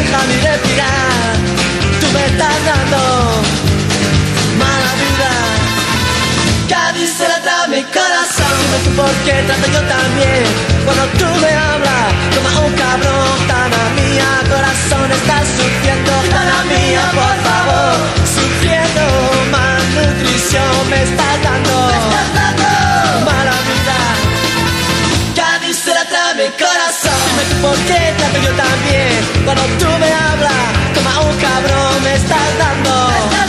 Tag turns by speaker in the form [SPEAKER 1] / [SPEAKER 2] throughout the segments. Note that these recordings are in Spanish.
[SPEAKER 1] Deja ni respirar. Tú me estás dando mala vida. Cádiz se la trae mi corazón. Dime tú por qué trato yo también. Cuando tú me hablas, como un cabrón. Tana mía, corazón, estás sufriendo. Tana mía, por favor, sufriendo. Malnutrición me estás dando. Mala vida. Cádiz se la trae mi corazón. Tú por qué trato yo también. Cuando tú me hablas, como un cabrón, me estás dando.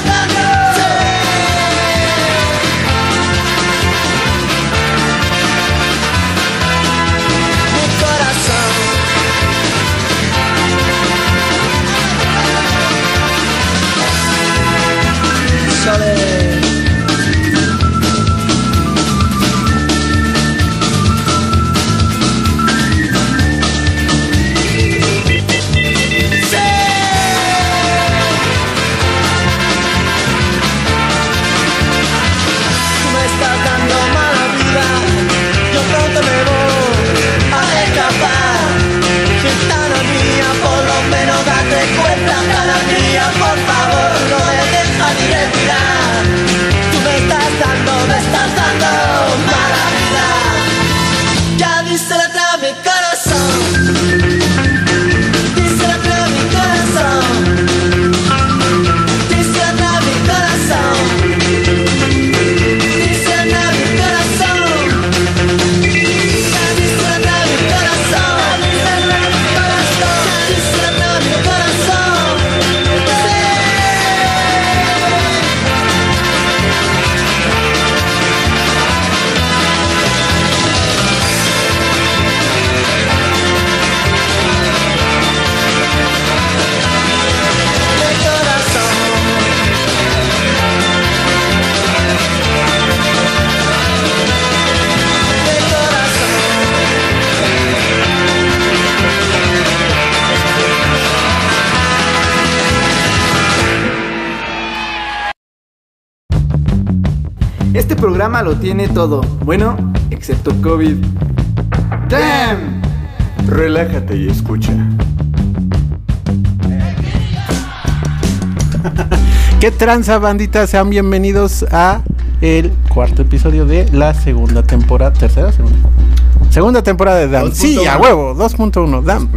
[SPEAKER 1] Lo
[SPEAKER 2] tiene todo, bueno, excepto COVID. ¡Damn!
[SPEAKER 3] Relájate y escucha.
[SPEAKER 4] ¿Qué tranza, bandita? Sean bienvenidos a el cuarto episodio de la segunda temporada. ¿Tercera? Segunda. Segunda temporada de Dam.
[SPEAKER 3] 2.1.
[SPEAKER 4] Sí, a huevo, 2.1, Dam.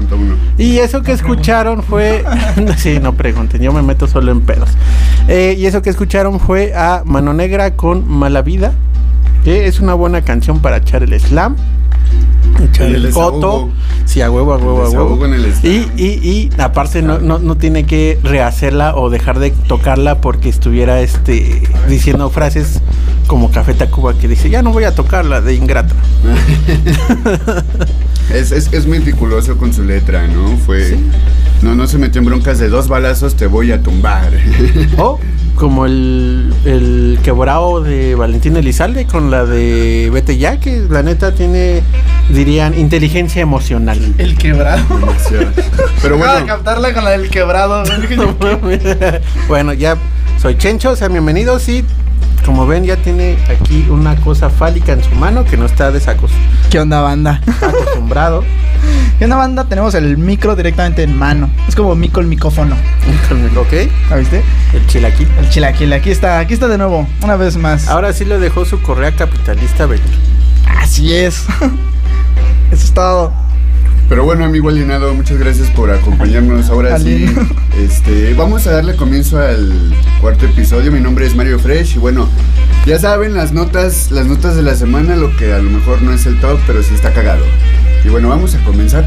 [SPEAKER 4] Y eso que escucharon fue. sí, no pregunten, yo me meto solo en pedos. Eh, y eso que escucharon fue a Mano Negra con Mala Vida, que es una buena canción para echar el slam. Echar
[SPEAKER 3] El
[SPEAKER 4] el, coto. Sí, a huevo, a huevo, a huevo.
[SPEAKER 3] en el slam.
[SPEAKER 4] Y, y, y aparte no, no, no tiene que rehacerla o dejar de tocarla porque estuviera este diciendo frases como Café Tacuba que dice, ya no voy a tocarla de ingrata.
[SPEAKER 3] Es, es, es meticuloso con su letra, ¿no? Fue. No, no se metió en broncas de dos balazos, te voy a tumbar.
[SPEAKER 4] O como el, el quebrado de Valentín Elizalde con la de Vete ya, que la neta tiene, dirían, inteligencia emocional.
[SPEAKER 5] El quebrado.
[SPEAKER 3] Pero
[SPEAKER 5] Acabo de
[SPEAKER 3] bueno,
[SPEAKER 5] captarla con la del quebrado.
[SPEAKER 4] bueno, ya soy Chencho, sean bienvenidos y como ven ya tiene aquí una cosa fálica en su mano que no está desacos-
[SPEAKER 5] ¿Qué onda, banda?
[SPEAKER 4] acostumbrado.
[SPEAKER 5] ¿Qué onda, banda? Tenemos el micro directamente en mano. Es como mico el micrófono.
[SPEAKER 4] ¿Ok?
[SPEAKER 5] ¿La viste?
[SPEAKER 4] El chilaquil.
[SPEAKER 5] El chilaquil. Aquí está, aquí está de nuevo. Una vez más.
[SPEAKER 4] Ahora sí lo dejó su correa capitalista, Beto.
[SPEAKER 5] Así es. Eso es todo.
[SPEAKER 3] Pero bueno, amigo alienado, muchas gracias por acompañarnos. Ahora sí, este, vamos a darle comienzo al cuarto episodio. Mi nombre es Mario Fresh y bueno, ya saben las notas, las notas de la semana, lo que a lo mejor no es el top, pero sí está cagado. Y bueno, vamos a comenzar.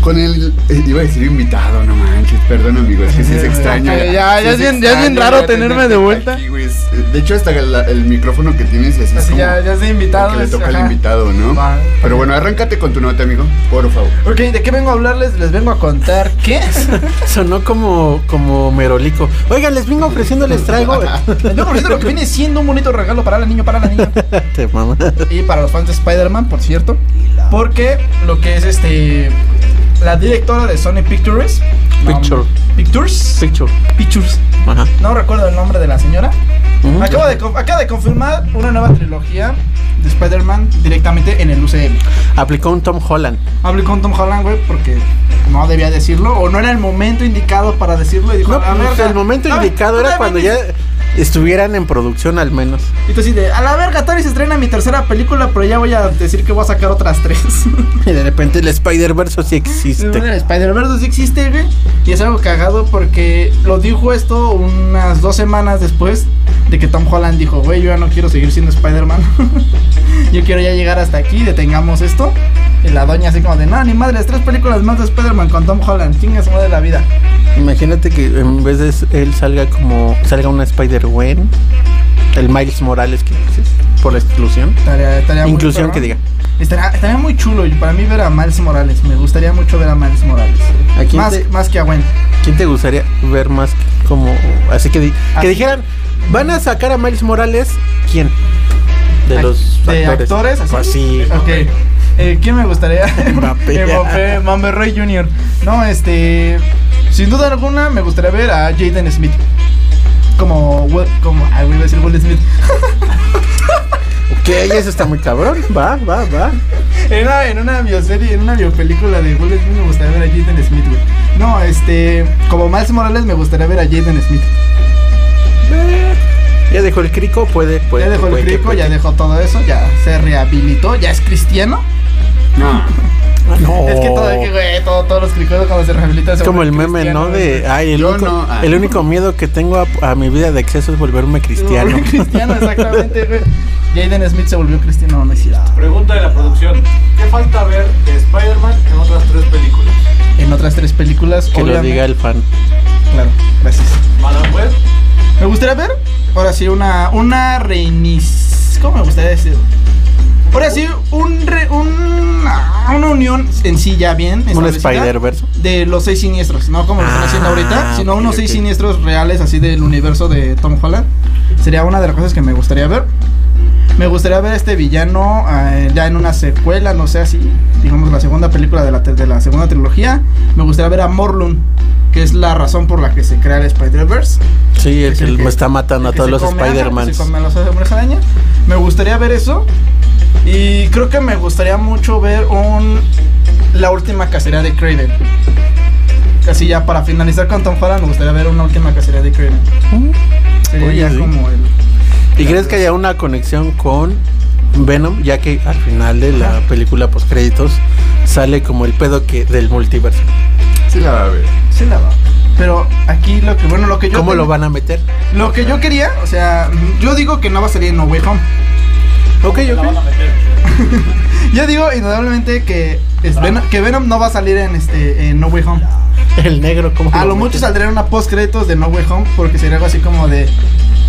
[SPEAKER 3] Con el. eh, iba a decir invitado, no manches. Perdón, amigo, es que sí es extraño.
[SPEAKER 5] Ya, ya,
[SPEAKER 3] Sí
[SPEAKER 5] ya es bien- ya es bien raro tenerme de vuelta.
[SPEAKER 3] aquí. Es- De hecho, hasta el, el micrófono que tienes así, es
[SPEAKER 5] Así
[SPEAKER 3] como
[SPEAKER 5] ya, ya es de
[SPEAKER 3] el
[SPEAKER 5] invitado.
[SPEAKER 3] que le toca al invitado, ¿no?
[SPEAKER 5] Va,
[SPEAKER 3] Pero bueno, arráncate con tu nota, amigo, por favor.
[SPEAKER 5] Ok, ¿de qué vengo a hablarles? Les vengo a contar qué.
[SPEAKER 4] Sonó como, como merolico. Oigan, les vengo ofreciendo, les traigo.
[SPEAKER 5] Les vengo ofreciendo lo que viene siendo un bonito regalo para la niña, para la niña.
[SPEAKER 4] Te mama.
[SPEAKER 5] Y para los fans de Spider-Man, por cierto. Porque lo que es este. La directora de Sony Pictures. no,
[SPEAKER 4] Picture.
[SPEAKER 5] Pictures.
[SPEAKER 4] Picture.
[SPEAKER 5] Pictures.
[SPEAKER 4] Ajá.
[SPEAKER 5] No recuerdo el nombre de la señora.
[SPEAKER 4] Ujú.
[SPEAKER 5] Acaba de, con- acaba de confirmar una nueva trilogía de Spider-Man directamente en el UCM.
[SPEAKER 4] Aplicó un Tom Holland.
[SPEAKER 5] Hablé con Tom Holland, güey, porque no debía decirlo. O no era el momento indicado para decirlo. Y dijo,
[SPEAKER 4] No,
[SPEAKER 5] "A la
[SPEAKER 4] pues,
[SPEAKER 5] verga".
[SPEAKER 4] el momento
[SPEAKER 5] No,
[SPEAKER 4] indicado era cuando ya estuvieran en producción al menos.
[SPEAKER 5] Y tú así de, a la verga, Tony se estrena mi tercera película, pero ya voy a decir que voy a sacar otras tres.
[SPEAKER 4] Y de repente el Spider-Verse sí
[SPEAKER 5] El
[SPEAKER 4] existe.
[SPEAKER 5] Spider-Verse sí existe, güey. Y es algo cagado porque lo dijo esto unas dos semanas después de que Tom Holland dijo, güey, yo ya no quiero seguir siendo Spider-Man. yo quiero ya llegar hasta aquí, detengamos esto. Y la doña así como de, no, ni madres, tres películas más de Spider-Man con Tom Holland, chinga su madre la vida.
[SPEAKER 4] Imagínate que en vez de él salga como salga una Spider-Gwen, el Miles Morales que dices, por la exclusión.
[SPEAKER 5] Estaría, estaría muy
[SPEAKER 4] Inclusión
[SPEAKER 5] perro.
[SPEAKER 4] que diga.
[SPEAKER 5] Estaría, estaría muy chulo para mí ver a Miles Morales. Me gustaría mucho ver a Miles Morales.
[SPEAKER 4] ¿A quién
[SPEAKER 5] Más,
[SPEAKER 4] te-
[SPEAKER 5] más que a Gwen.
[SPEAKER 4] ¿Quién te gustaría ver más como así que, di- que
[SPEAKER 5] Así.
[SPEAKER 4] dijeran, van a sacar a Miles Morales, ¿quién? De los
[SPEAKER 5] de actores, así.
[SPEAKER 4] Pues sí.
[SPEAKER 5] Ok. Eh, ¿Quién me gustaría?
[SPEAKER 4] Mbappé.
[SPEAKER 5] Mbappé, Mamberrey Jr. No, este. Sin duda alguna, me gustaría ver a Jaden Smith. Como. Como ay, voy a decir Will Smith.
[SPEAKER 4] Ok, eso está muy cabrón. Va, va, va.
[SPEAKER 5] en, una, en una bioserie, en una biopelícula de Will Smith, me gustaría ver a Jaden Smith, güey. No, este. Como Miles Morales, me gustaría ver a Jaden Smith.
[SPEAKER 4] Ya dejó el crico, puede, puede.
[SPEAKER 5] ya dejó el
[SPEAKER 4] puede
[SPEAKER 5] crico,
[SPEAKER 4] puede
[SPEAKER 5] ya dejó todo eso, ya se rehabilitó, ya es cristiano.
[SPEAKER 3] No.
[SPEAKER 4] No.
[SPEAKER 5] Es que todo, que, güey, todo- todos los cricos cuando se rehabilitan se
[SPEAKER 4] Es como el meme, ¿no? De, ay, el,
[SPEAKER 3] Yo
[SPEAKER 4] único,
[SPEAKER 3] no, ah.
[SPEAKER 4] el único miedo que tengo a, a mi vida de exceso es volverme cristiano.
[SPEAKER 5] Cristiano, exactamente, güey. Jaden Smith se volvió cristiano, no, es cierto.
[SPEAKER 6] Pregunta de la producción. ¿Qué falta ver de Spider-Man en otras tres películas?
[SPEAKER 5] En otras tres películas,
[SPEAKER 4] que lo diga el fan.
[SPEAKER 5] Claro, gracias.
[SPEAKER 6] Madame Web,
[SPEAKER 5] Me gustaría ver, ahora sí, una, una reiniz... ¿Cómo me gustaría decir? Ahora sí, un re- una, una unión en sí ya bien
[SPEAKER 4] Un Spider-Verse.
[SPEAKER 5] De los seis siniestros, no como lo están haciendo
[SPEAKER 4] Ah,
[SPEAKER 5] ahorita, sino unos seis siniestros reales así del universo de Tom Holland. Sería una de las cosas que me gustaría ver. Me gustaría ver a este villano eh, ya en una secuela, no sé así, digamos la segunda película de la, de la segunda trilogía. Me gustaría ver a Morlun, que es la razón por la que se crea el Spider-Verse.
[SPEAKER 4] Sí, el
[SPEAKER 5] Es
[SPEAKER 4] que
[SPEAKER 5] el que-
[SPEAKER 4] me está matando a
[SPEAKER 5] el que
[SPEAKER 4] todos los
[SPEAKER 5] que a araña. Me gustaría ver eso. Y creo que me gustaría mucho ver un la última cacería de Craven. Casi ya para finalizar con Tom Holland, me gustaría ver una última cacería de Craven. Sería
[SPEAKER 4] Oye,
[SPEAKER 5] ya
[SPEAKER 4] sí.
[SPEAKER 5] como el.
[SPEAKER 4] ¿Y crees que haya una conexión con Venom? Ya que al final de la película post créditos sale como el pedo que del multiverso.
[SPEAKER 3] Sí la va a ver.
[SPEAKER 5] Sí la va. Pero aquí lo que bueno lo que yo
[SPEAKER 4] ¿Cómo
[SPEAKER 5] ten-
[SPEAKER 4] lo van a meter?
[SPEAKER 5] lo que yo quería, o sea, yo digo que no va a salir en No Way Home.
[SPEAKER 4] Ok,
[SPEAKER 6] la van a
[SPEAKER 4] ok.
[SPEAKER 6] meter.
[SPEAKER 5] Yo digo indudablemente que es Venom, que Venom no va a salir en este en No Way Home.
[SPEAKER 4] El negro, ¿cómo
[SPEAKER 5] A lo mucho saldría una post créditos de No Way Home porque sería algo así como de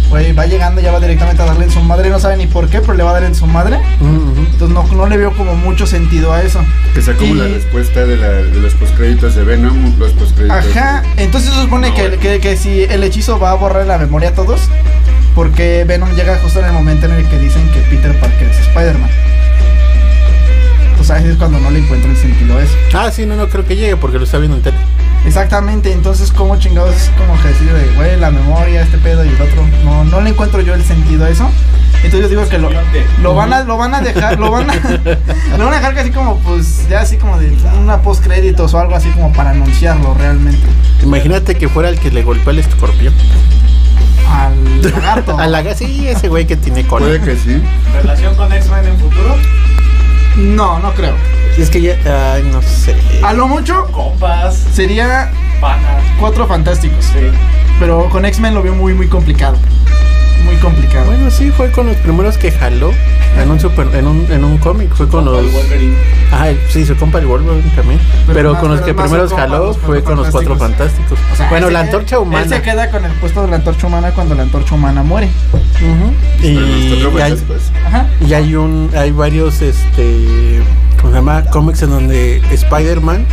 [SPEAKER 5] güey, va llegando ya va directamente a darle en su madre, no sabe ni por qué, pero le va a dar en su madre. Entonces no, no le veo como mucho sentido a eso.
[SPEAKER 3] Que sea como
[SPEAKER 5] Y-
[SPEAKER 3] la respuesta de, la, de los postcréditos de Venom, los postcréditos.
[SPEAKER 5] Ajá,
[SPEAKER 3] de-
[SPEAKER 5] entonces se supone
[SPEAKER 3] No,
[SPEAKER 5] que,
[SPEAKER 3] bueno.
[SPEAKER 5] que, que si el hechizo va a borrar la memoria a todos, porque Venom llega justo en el momento en el que dicen que Peter Parker es Spider-Man. Pues ahí es cuando no le encuentro el sentido a eso.
[SPEAKER 4] Ah, sí, no, no creo que llegue porque lo está viendo en tele.
[SPEAKER 5] Exactamente, entonces como chingados es como que decir de, güey, la memoria, este pedo y el otro, no, no le encuentro yo el sentido a eso. Entonces yo digo que lo, lo van a, lo van a dejar, lo van a, lo van a dejar que así como, pues, ya así como de una post créditos o algo así como para anunciarlo realmente.
[SPEAKER 4] Imagínate que fuera el que le golpea el escorpión.
[SPEAKER 5] Al lagarto.
[SPEAKER 4] A la sí, ese güey que tiene cola.
[SPEAKER 3] Puede que sí.
[SPEAKER 6] ¿Relación con X-Men en futuro?
[SPEAKER 5] No, no creo.
[SPEAKER 4] Es que ya, ay, no sé.
[SPEAKER 5] A lo mucho
[SPEAKER 6] Compas,
[SPEAKER 5] sería
[SPEAKER 6] panas.
[SPEAKER 5] cuatro fantásticos.
[SPEAKER 6] Sí.
[SPEAKER 5] Pero con X-Men lo veo muy, muy complicado. Muy complicado.
[SPEAKER 4] Bueno, sí, fue con los primeros que jaló en un super, en un, en un cómic, fue con los...
[SPEAKER 6] Wolverine.
[SPEAKER 4] Ah, sí, su compa el Wolverine también.
[SPEAKER 5] Pero
[SPEAKER 4] Pero,
[SPEAKER 5] más-
[SPEAKER 4] con los
[SPEAKER 5] pero
[SPEAKER 4] que primeros
[SPEAKER 5] compa,
[SPEAKER 4] jaló
[SPEAKER 5] los
[SPEAKER 4] fue con los cuatro fantásticos.
[SPEAKER 5] O sea,
[SPEAKER 4] bueno,
[SPEAKER 5] él
[SPEAKER 4] la antorcha
[SPEAKER 5] Él
[SPEAKER 4] humana.
[SPEAKER 5] se queda con el puesto de la antorcha humana cuando la antorcha humana muere.
[SPEAKER 3] Los
[SPEAKER 4] Y, hay.
[SPEAKER 5] Ajá.
[SPEAKER 4] y hay un, hay varios, este, ¿cómo se llama? Cómics en donde Spider-Man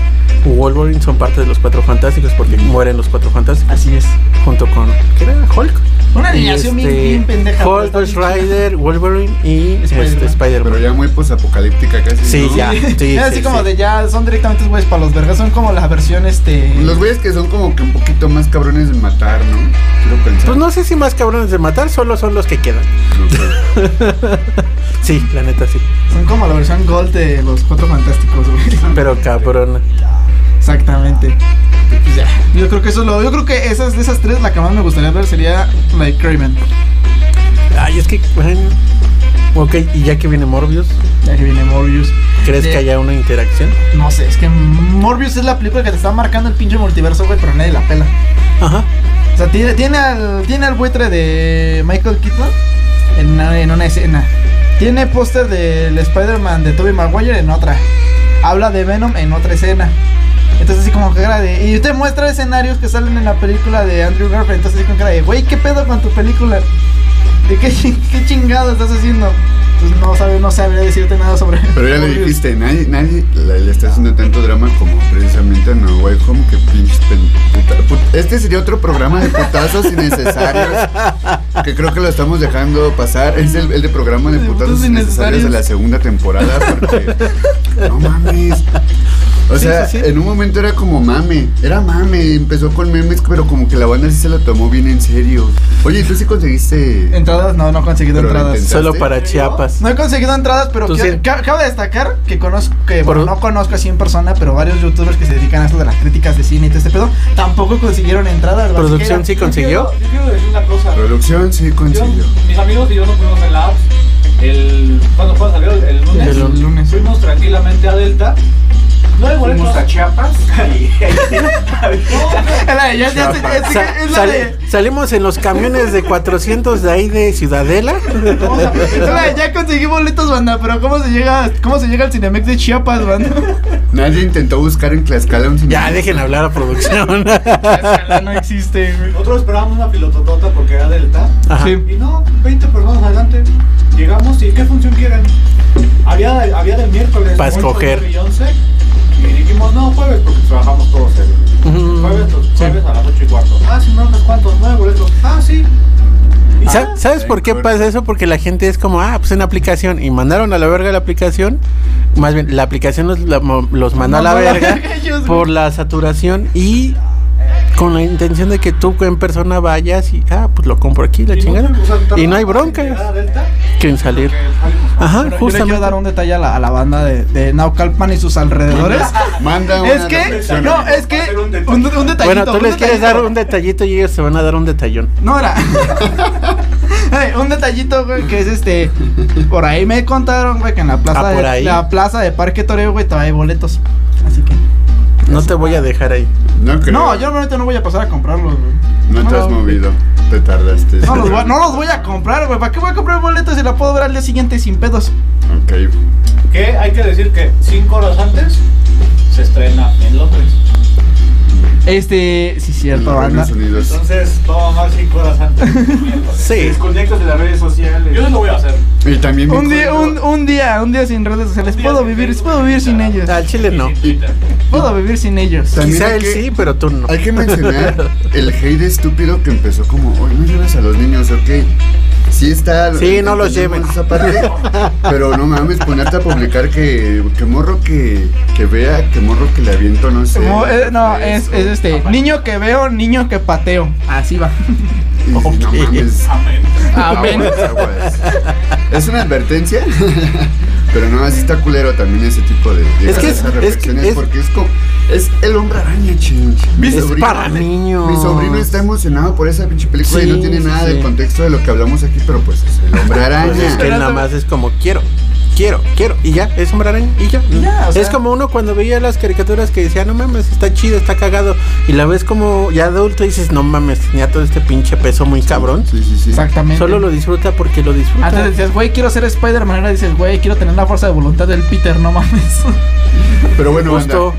[SPEAKER 4] o Wolverine son parte de los cuatro fantásticos porque mueren los cuatro fantásticos
[SPEAKER 5] Así es.
[SPEAKER 4] junto con, ¿qué era? Hulk.
[SPEAKER 5] Una alineación bien,
[SPEAKER 4] este,
[SPEAKER 5] bien pendeja. pero
[SPEAKER 4] Hulk, Ghost
[SPEAKER 5] bien.
[SPEAKER 4] Rider, Wolverine y
[SPEAKER 5] Spider-Man.
[SPEAKER 4] este, Spider-Man.
[SPEAKER 3] Pero ya muy posapocalíptica casi.
[SPEAKER 4] Sí,
[SPEAKER 3] ¿no?
[SPEAKER 4] ya. Sí,
[SPEAKER 5] Es así
[SPEAKER 4] sí,
[SPEAKER 5] como
[SPEAKER 4] sí.
[SPEAKER 5] de ya son directamente güeyes para los vergas. Son como la versión este.
[SPEAKER 3] Los güeyes que son como que un poquito más cabrones de matar, ¿no? Quiero pensar.
[SPEAKER 4] Pues no sé si más cabrones de matar, solo son los que quedan.
[SPEAKER 3] No sé.
[SPEAKER 4] Sí, la neta sí.
[SPEAKER 5] Son como la versión gold de los cuatro fantásticos, güey.
[SPEAKER 4] Pero cabrón.
[SPEAKER 5] Exactamente. Pues ya. Yo creo que eso es lo. Yo creo que esas de esas tres, la que más me gustaría ver sería la de Craven.
[SPEAKER 4] Ay, es que, bueno. Ok, y ya que viene Morbius,
[SPEAKER 5] Ya que viene Morbius.
[SPEAKER 4] ¿crees
[SPEAKER 5] De-
[SPEAKER 4] que haya una interacción?
[SPEAKER 5] No sé, es que Morbius es la película que te está marcando el pinche multiverso, güey, pero nadie la pela.
[SPEAKER 4] Ajá.
[SPEAKER 5] O sea, tiene, tiene al tiene al buitre de Michael Keaton en una, en una escena. Tiene póster del Spider-Man de Tobey Maguire en otra. Habla de Venom en otra escena. Entonces así como que de... Y te muestra escenarios que salen en la película de Andrew Garfield. Entonces así como cara de... Güey, ¿qué pedo con tu película? ¿De qué, qué chingado estás haciendo? Pues no sabe, no sabría decirte nada sobre...
[SPEAKER 3] Pero ya le dijiste, nadie, nadie le, está haciendo tanto drama como precisamente a No Way Home que pinches puta- Este sería otro programa de putazos innecesarios que creo que lo estamos dejando pasar. Es el, el de programa de
[SPEAKER 5] De
[SPEAKER 3] putazos
[SPEAKER 5] putazos
[SPEAKER 3] innecesarios de la segunda temporada porque no mames. O
[SPEAKER 4] Sí,
[SPEAKER 3] sea,
[SPEAKER 4] sí, sí.
[SPEAKER 3] en un momento era como mame, era mame, empezó con memes, pero como que la banda sí se lo tomó bien en serio. Oye, ¿tú sí conseguiste
[SPEAKER 5] Entradas, no, no he conseguido entradas.
[SPEAKER 4] Solo para Chiapas.
[SPEAKER 5] No he conseguido entradas, pero quiero-
[SPEAKER 4] sí.
[SPEAKER 5] ca- cabe destacar que conozco, que bueno,
[SPEAKER 4] Por-
[SPEAKER 5] no conozco así en persona, pero varios youtubers que se dedican a esto de las críticas de cine y todo este pedo, tampoco consiguieron entradas.
[SPEAKER 4] ¿Producción sí consiguió?
[SPEAKER 6] Yo quiero, yo quiero decir una cosa.
[SPEAKER 3] producción? Sí,
[SPEAKER 6] Yo-
[SPEAKER 3] consiguió.
[SPEAKER 6] mis amigos y yo nos fuimos en la apps. El, ¿Cuándo fue? ¿Salió? El, el lunes.
[SPEAKER 4] El
[SPEAKER 5] lunes.
[SPEAKER 6] Fuimos tranquilamente a Delta. No hay boletos.
[SPEAKER 7] Fuimos a Chiapas y
[SPEAKER 4] salimos en los camiones de 400 de ahí de Ciudadela.
[SPEAKER 5] la de ya conseguí boletos, banda, pero ¿cómo se llega, cómo se llega al Cinemex de Chiapas, banda?
[SPEAKER 3] Nadie intentó buscar en Tlaxcala un cine.
[SPEAKER 4] Ya, dejen hablar a producción.
[SPEAKER 5] Escala no existe, güey.
[SPEAKER 6] Nosotros esperábamos una pilototota porque era Delta.
[SPEAKER 4] Ajá.
[SPEAKER 5] Sí.
[SPEAKER 6] Y no, 20 personas adelante. Llegamos y ¿qué función quieren? Había, había del miércoles.
[SPEAKER 4] Pa'
[SPEAKER 6] ocho,
[SPEAKER 4] escoger.
[SPEAKER 6] nueve y 11, Y dijimos, no, jueves, porque trabajamos todos el jueves, los jueves a las 8 y cuarto. Ah, sí, no, unos cuantos, nueve boletos. Ah, sí.
[SPEAKER 4] ¿Y sa- ¿Sabes por qué pasa eso? Porque la gente es como, ah, pues en aplicación. Y mandaron a la verga la aplicación. Más bien, la aplicación los, la- los mandó a la
[SPEAKER 5] Mandó a la
[SPEAKER 4] verga por la saturación y con la intención de que tú en persona vayas y, ah, pues lo compro aquí, la
[SPEAKER 6] Y
[SPEAKER 4] chingada. Y no hay bronca que en salir. Ajá,
[SPEAKER 5] Bueno, yo le quiero
[SPEAKER 4] justamente.
[SPEAKER 5] dar un detalle a la, a la banda de, de Naucalpan y sus alrededores.
[SPEAKER 3] Manda una
[SPEAKER 5] Es que, no, es que,
[SPEAKER 7] un
[SPEAKER 5] un,
[SPEAKER 7] detalle.
[SPEAKER 5] un detallito.
[SPEAKER 4] Bueno, tú
[SPEAKER 5] un
[SPEAKER 4] les quieres dar un detallito y ellos se van a dar un detallón.
[SPEAKER 5] No era. Un detallito, güey, que es este. Por ahí me contaron, güey, que en la plaza,
[SPEAKER 4] Ah,
[SPEAKER 5] de,
[SPEAKER 4] ahí.
[SPEAKER 5] la plaza de Parque Toreo, güey, todavía hay boletos.
[SPEAKER 4] No te voy a dejar ahí.
[SPEAKER 3] No creo.
[SPEAKER 5] No, yo normalmente no voy a pasar a comprarlos, güey.
[SPEAKER 3] No te has
[SPEAKER 5] no.
[SPEAKER 3] movido. Te tardaste.
[SPEAKER 5] No los, voy, no los voy a comprar, güey. ¿Para qué voy a comprar boletos si la puedo ver al día siguiente sin pedos?
[SPEAKER 3] Ok.
[SPEAKER 6] Que hay que decir que 5 horas antes se estrena en Londres.
[SPEAKER 5] Este, sí, cierto, banda.
[SPEAKER 6] Entonces, toma más 5 horas antes.
[SPEAKER 4] Sí.
[SPEAKER 7] desconectas de las redes sociales.
[SPEAKER 6] Yo no lo voy a hacer.
[SPEAKER 3] Y también
[SPEAKER 5] Un día, un, un día, un día sin redes sociales. Puedo vivir, puedo vivir sin ellos.
[SPEAKER 4] Al chile no.
[SPEAKER 5] Puedo vivir sin ellos.
[SPEAKER 3] También
[SPEAKER 4] Quizá
[SPEAKER 3] hay
[SPEAKER 4] él
[SPEAKER 3] que-
[SPEAKER 4] sí, pero tú no.
[SPEAKER 3] Hay que mencionar el hate estúpido que empezó como, oye, no llevas a los niños, ok. Sí está.
[SPEAKER 4] Sí, no los lleven.
[SPEAKER 3] esa parte, pero no mames, ponerte a publicar que, que morro que, que vea, que morro que le aviento, no sé.
[SPEAKER 5] Eh, no, es,
[SPEAKER 3] refresco.
[SPEAKER 5] es este. Niño que veo, niño que pateo. Así va.
[SPEAKER 3] Y No mames.
[SPEAKER 6] Amén.
[SPEAKER 5] Amén.
[SPEAKER 3] Aguas, aguas. Es una advertencia, pero no, así está culero también ese tipo de, de
[SPEAKER 4] Es que es-
[SPEAKER 3] esas
[SPEAKER 4] es que
[SPEAKER 3] reflexiones
[SPEAKER 4] es-
[SPEAKER 3] porque es como es el hombre araña, ching. Mi
[SPEAKER 4] Es para niños.
[SPEAKER 3] Mi sobrino está emocionado por esa pinche película y no tiene
[SPEAKER 4] sí,
[SPEAKER 3] nada
[SPEAKER 4] sí.
[SPEAKER 3] de contexto de lo que hablamos aquí, pero pues es el hombre araña.
[SPEAKER 4] Pues es que él nada más es como quiero. quiero, quiero. Y ya, es hombre araña. Y ya.
[SPEAKER 5] ya, o sea-
[SPEAKER 4] es como uno cuando veía las caricaturas que decía, no mames, está chido, está cagado. Y la ves como ya adulto y dices, no mames, tenía todo este pinche peso muy cabrón.
[SPEAKER 3] Sí, sí, sí.
[SPEAKER 5] Exactamente.
[SPEAKER 4] Solo lo disfruta porque lo disfruta.
[SPEAKER 5] Antes decías, güey, quiero ser Spider-Man. Ahora dices, güey, quiero tener la fuerza de voluntad del Peter, no mames.
[SPEAKER 3] Pero bueno,
[SPEAKER 4] Justo.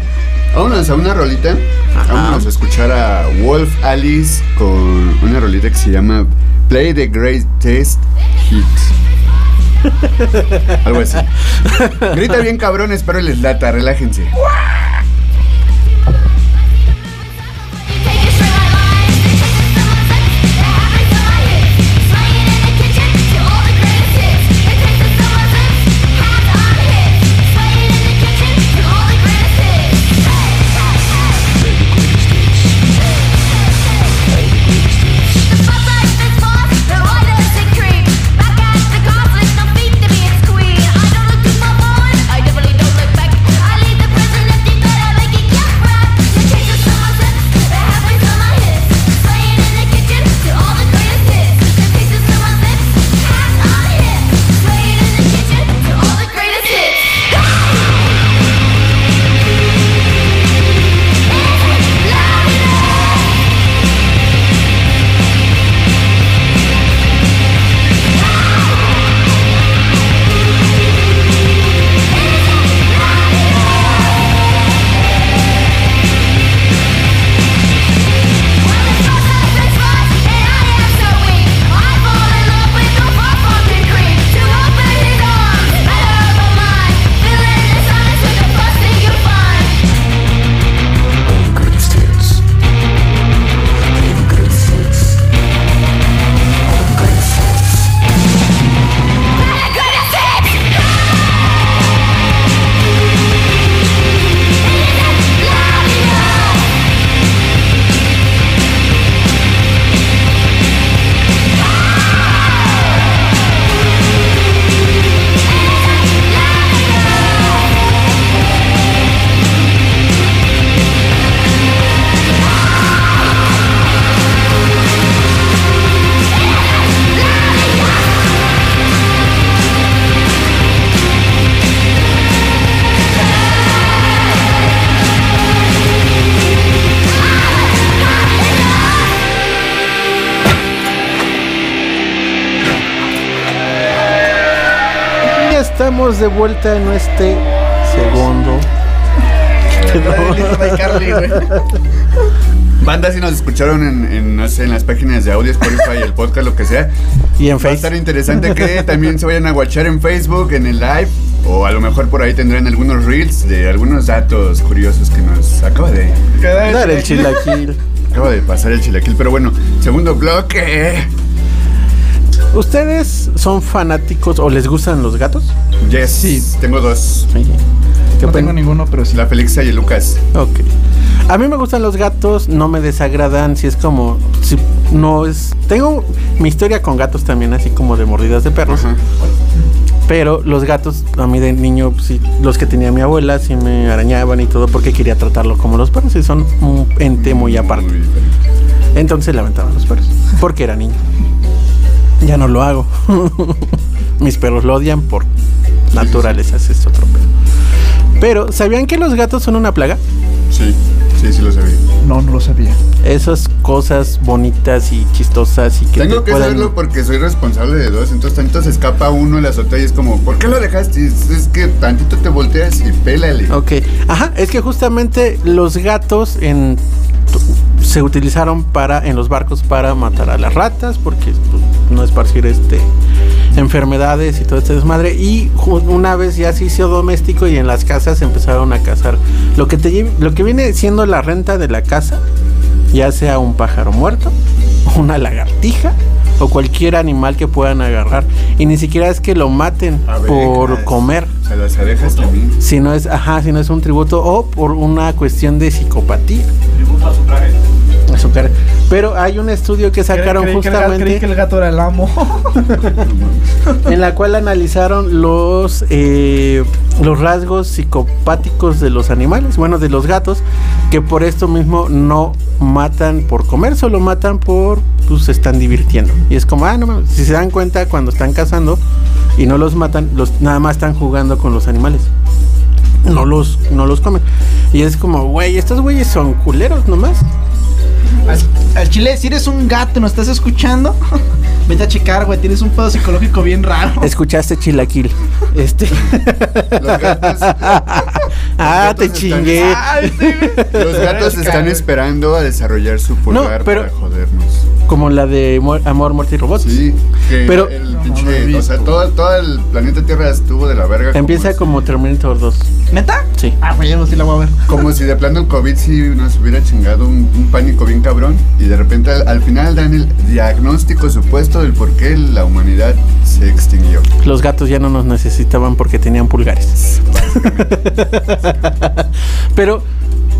[SPEAKER 3] Vámonos a una rolita.
[SPEAKER 4] Ajá.
[SPEAKER 3] Vámonos a escuchar a Wolf Alice con una rolita que se llama Play the Greatest Hit. Algo así. Grita bien cabrones, pero les lata, relájense.
[SPEAKER 4] Estamos de vuelta en este segundo.
[SPEAKER 3] Banda, si nos escucharon en, en, no sé, en las páginas de audio, Spotify, el podcast, lo que sea.
[SPEAKER 4] Y en
[SPEAKER 3] Va a estar
[SPEAKER 4] Facebook.
[SPEAKER 3] interesante que también se vayan a watchar en Facebook, en el live. O a lo mejor por ahí tendrán algunos reels de algunos datos curiosos que nos acaba de,
[SPEAKER 4] Dar el chilaquil.
[SPEAKER 3] acaba de pasar el chilaquil. Pero bueno, segundo bloque.
[SPEAKER 4] ¿Ustedes son fanáticos o les gustan los gatos?
[SPEAKER 3] Yes,
[SPEAKER 5] Sí.
[SPEAKER 3] tengo dos.
[SPEAKER 4] ¿Qué
[SPEAKER 5] No tengo ninguno, pero sí.
[SPEAKER 3] La Felixa y el Lucas.
[SPEAKER 4] Ok. A mí me gustan los gatos, no me desagradan, si es como, si no es... Tengo mi historia con gatos también, así como de mordidas de perros.
[SPEAKER 3] Ajá.
[SPEAKER 4] Pero los gatos, a mí de niño, sí, los que tenía mi abuela, sí me arañaban y todo porque quería tratarlo como los perros y son un ente muy aparte. Entonces le aventaban los perros, porque era niño. Ya no lo hago. Mis perros lo odian por naturaleza, ese es otro pedo. Pero, ¿sabían que los gatos son una plaga?
[SPEAKER 3] Sí, sí, sí lo sabía.
[SPEAKER 5] No, no lo sabía.
[SPEAKER 4] Esas cosas bonitas y chistosas y que
[SPEAKER 3] Tengo
[SPEAKER 4] te
[SPEAKER 3] que
[SPEAKER 4] puedan-
[SPEAKER 3] saberlo porque soy responsable de dos. Entonces, tantito se escapa uno en la azotea y es como, ¿por qué lo dejaste? Es, es que tantito te volteas y pélale.
[SPEAKER 4] Ok, ajá, es que justamente los gatos en se utilizaron para en los barcos para matar a las ratas porque pues, no esparcir este enfermedades y todo este desmadre y una vez ya se hizo doméstico y en las casas empezaron a cazar lo que te lo que viene siendo la renta de la casa ya sea un pájaro muerto una lagartija o cualquier animal que puedan agarrar y ni siquiera es que lo maten por comer
[SPEAKER 3] A las abejas también.
[SPEAKER 4] si no es, ajá, si no es un tributo o por una cuestión de psicopatía.
[SPEAKER 7] Tributo a su traje.
[SPEAKER 4] Azúcar. Pero hay un estudio que sacaron
[SPEAKER 5] Creí que el creí
[SPEAKER 4] justamente
[SPEAKER 5] que el gato era el amo.
[SPEAKER 4] en la cual analizaron los eh, los rasgos psicopáticos de los animales, bueno, de los gatos, que por esto mismo no matan por comer, solo matan por pues se están divirtiendo. Y es como, ah, no si se dan cuenta cuando están cazando, y no los matan, los nada más están jugando con los animales. No los, no los comen. Y es como, güey, estos güeyes son culeros nomás.
[SPEAKER 5] Al, al chile, si eres un gato y nos estás escuchando, vete a checar, güey. Tienes un pedo psicológico bien raro.
[SPEAKER 4] Escuchaste chilaquil. Este.
[SPEAKER 3] Los gatos,
[SPEAKER 4] ah, te chingué.
[SPEAKER 3] Los gatos están esperando a desarrollar su pulgar
[SPEAKER 4] pero-
[SPEAKER 3] para jodernos.
[SPEAKER 4] Como la de Amor, Muerte y Robots.
[SPEAKER 3] Sí, que
[SPEAKER 4] Pero-
[SPEAKER 3] el pinche,
[SPEAKER 5] no
[SPEAKER 3] o sea, todo, todo el planeta Tierra estuvo de la verga.
[SPEAKER 4] Empieza
[SPEAKER 3] si-
[SPEAKER 4] como Terminator 2.
[SPEAKER 5] ¿Neta?
[SPEAKER 4] Sí.
[SPEAKER 5] Ah, güey, yo sí la voy a ver.
[SPEAKER 3] Como si de plano el COVID sí nos hubiera chingado un, un pánico bien cabrón y de repente al, al final dan el diagnóstico supuesto del por qué la humanidad se extinguió.
[SPEAKER 4] Los gatos ya no nos necesitaban porque tenían pulgares. Pero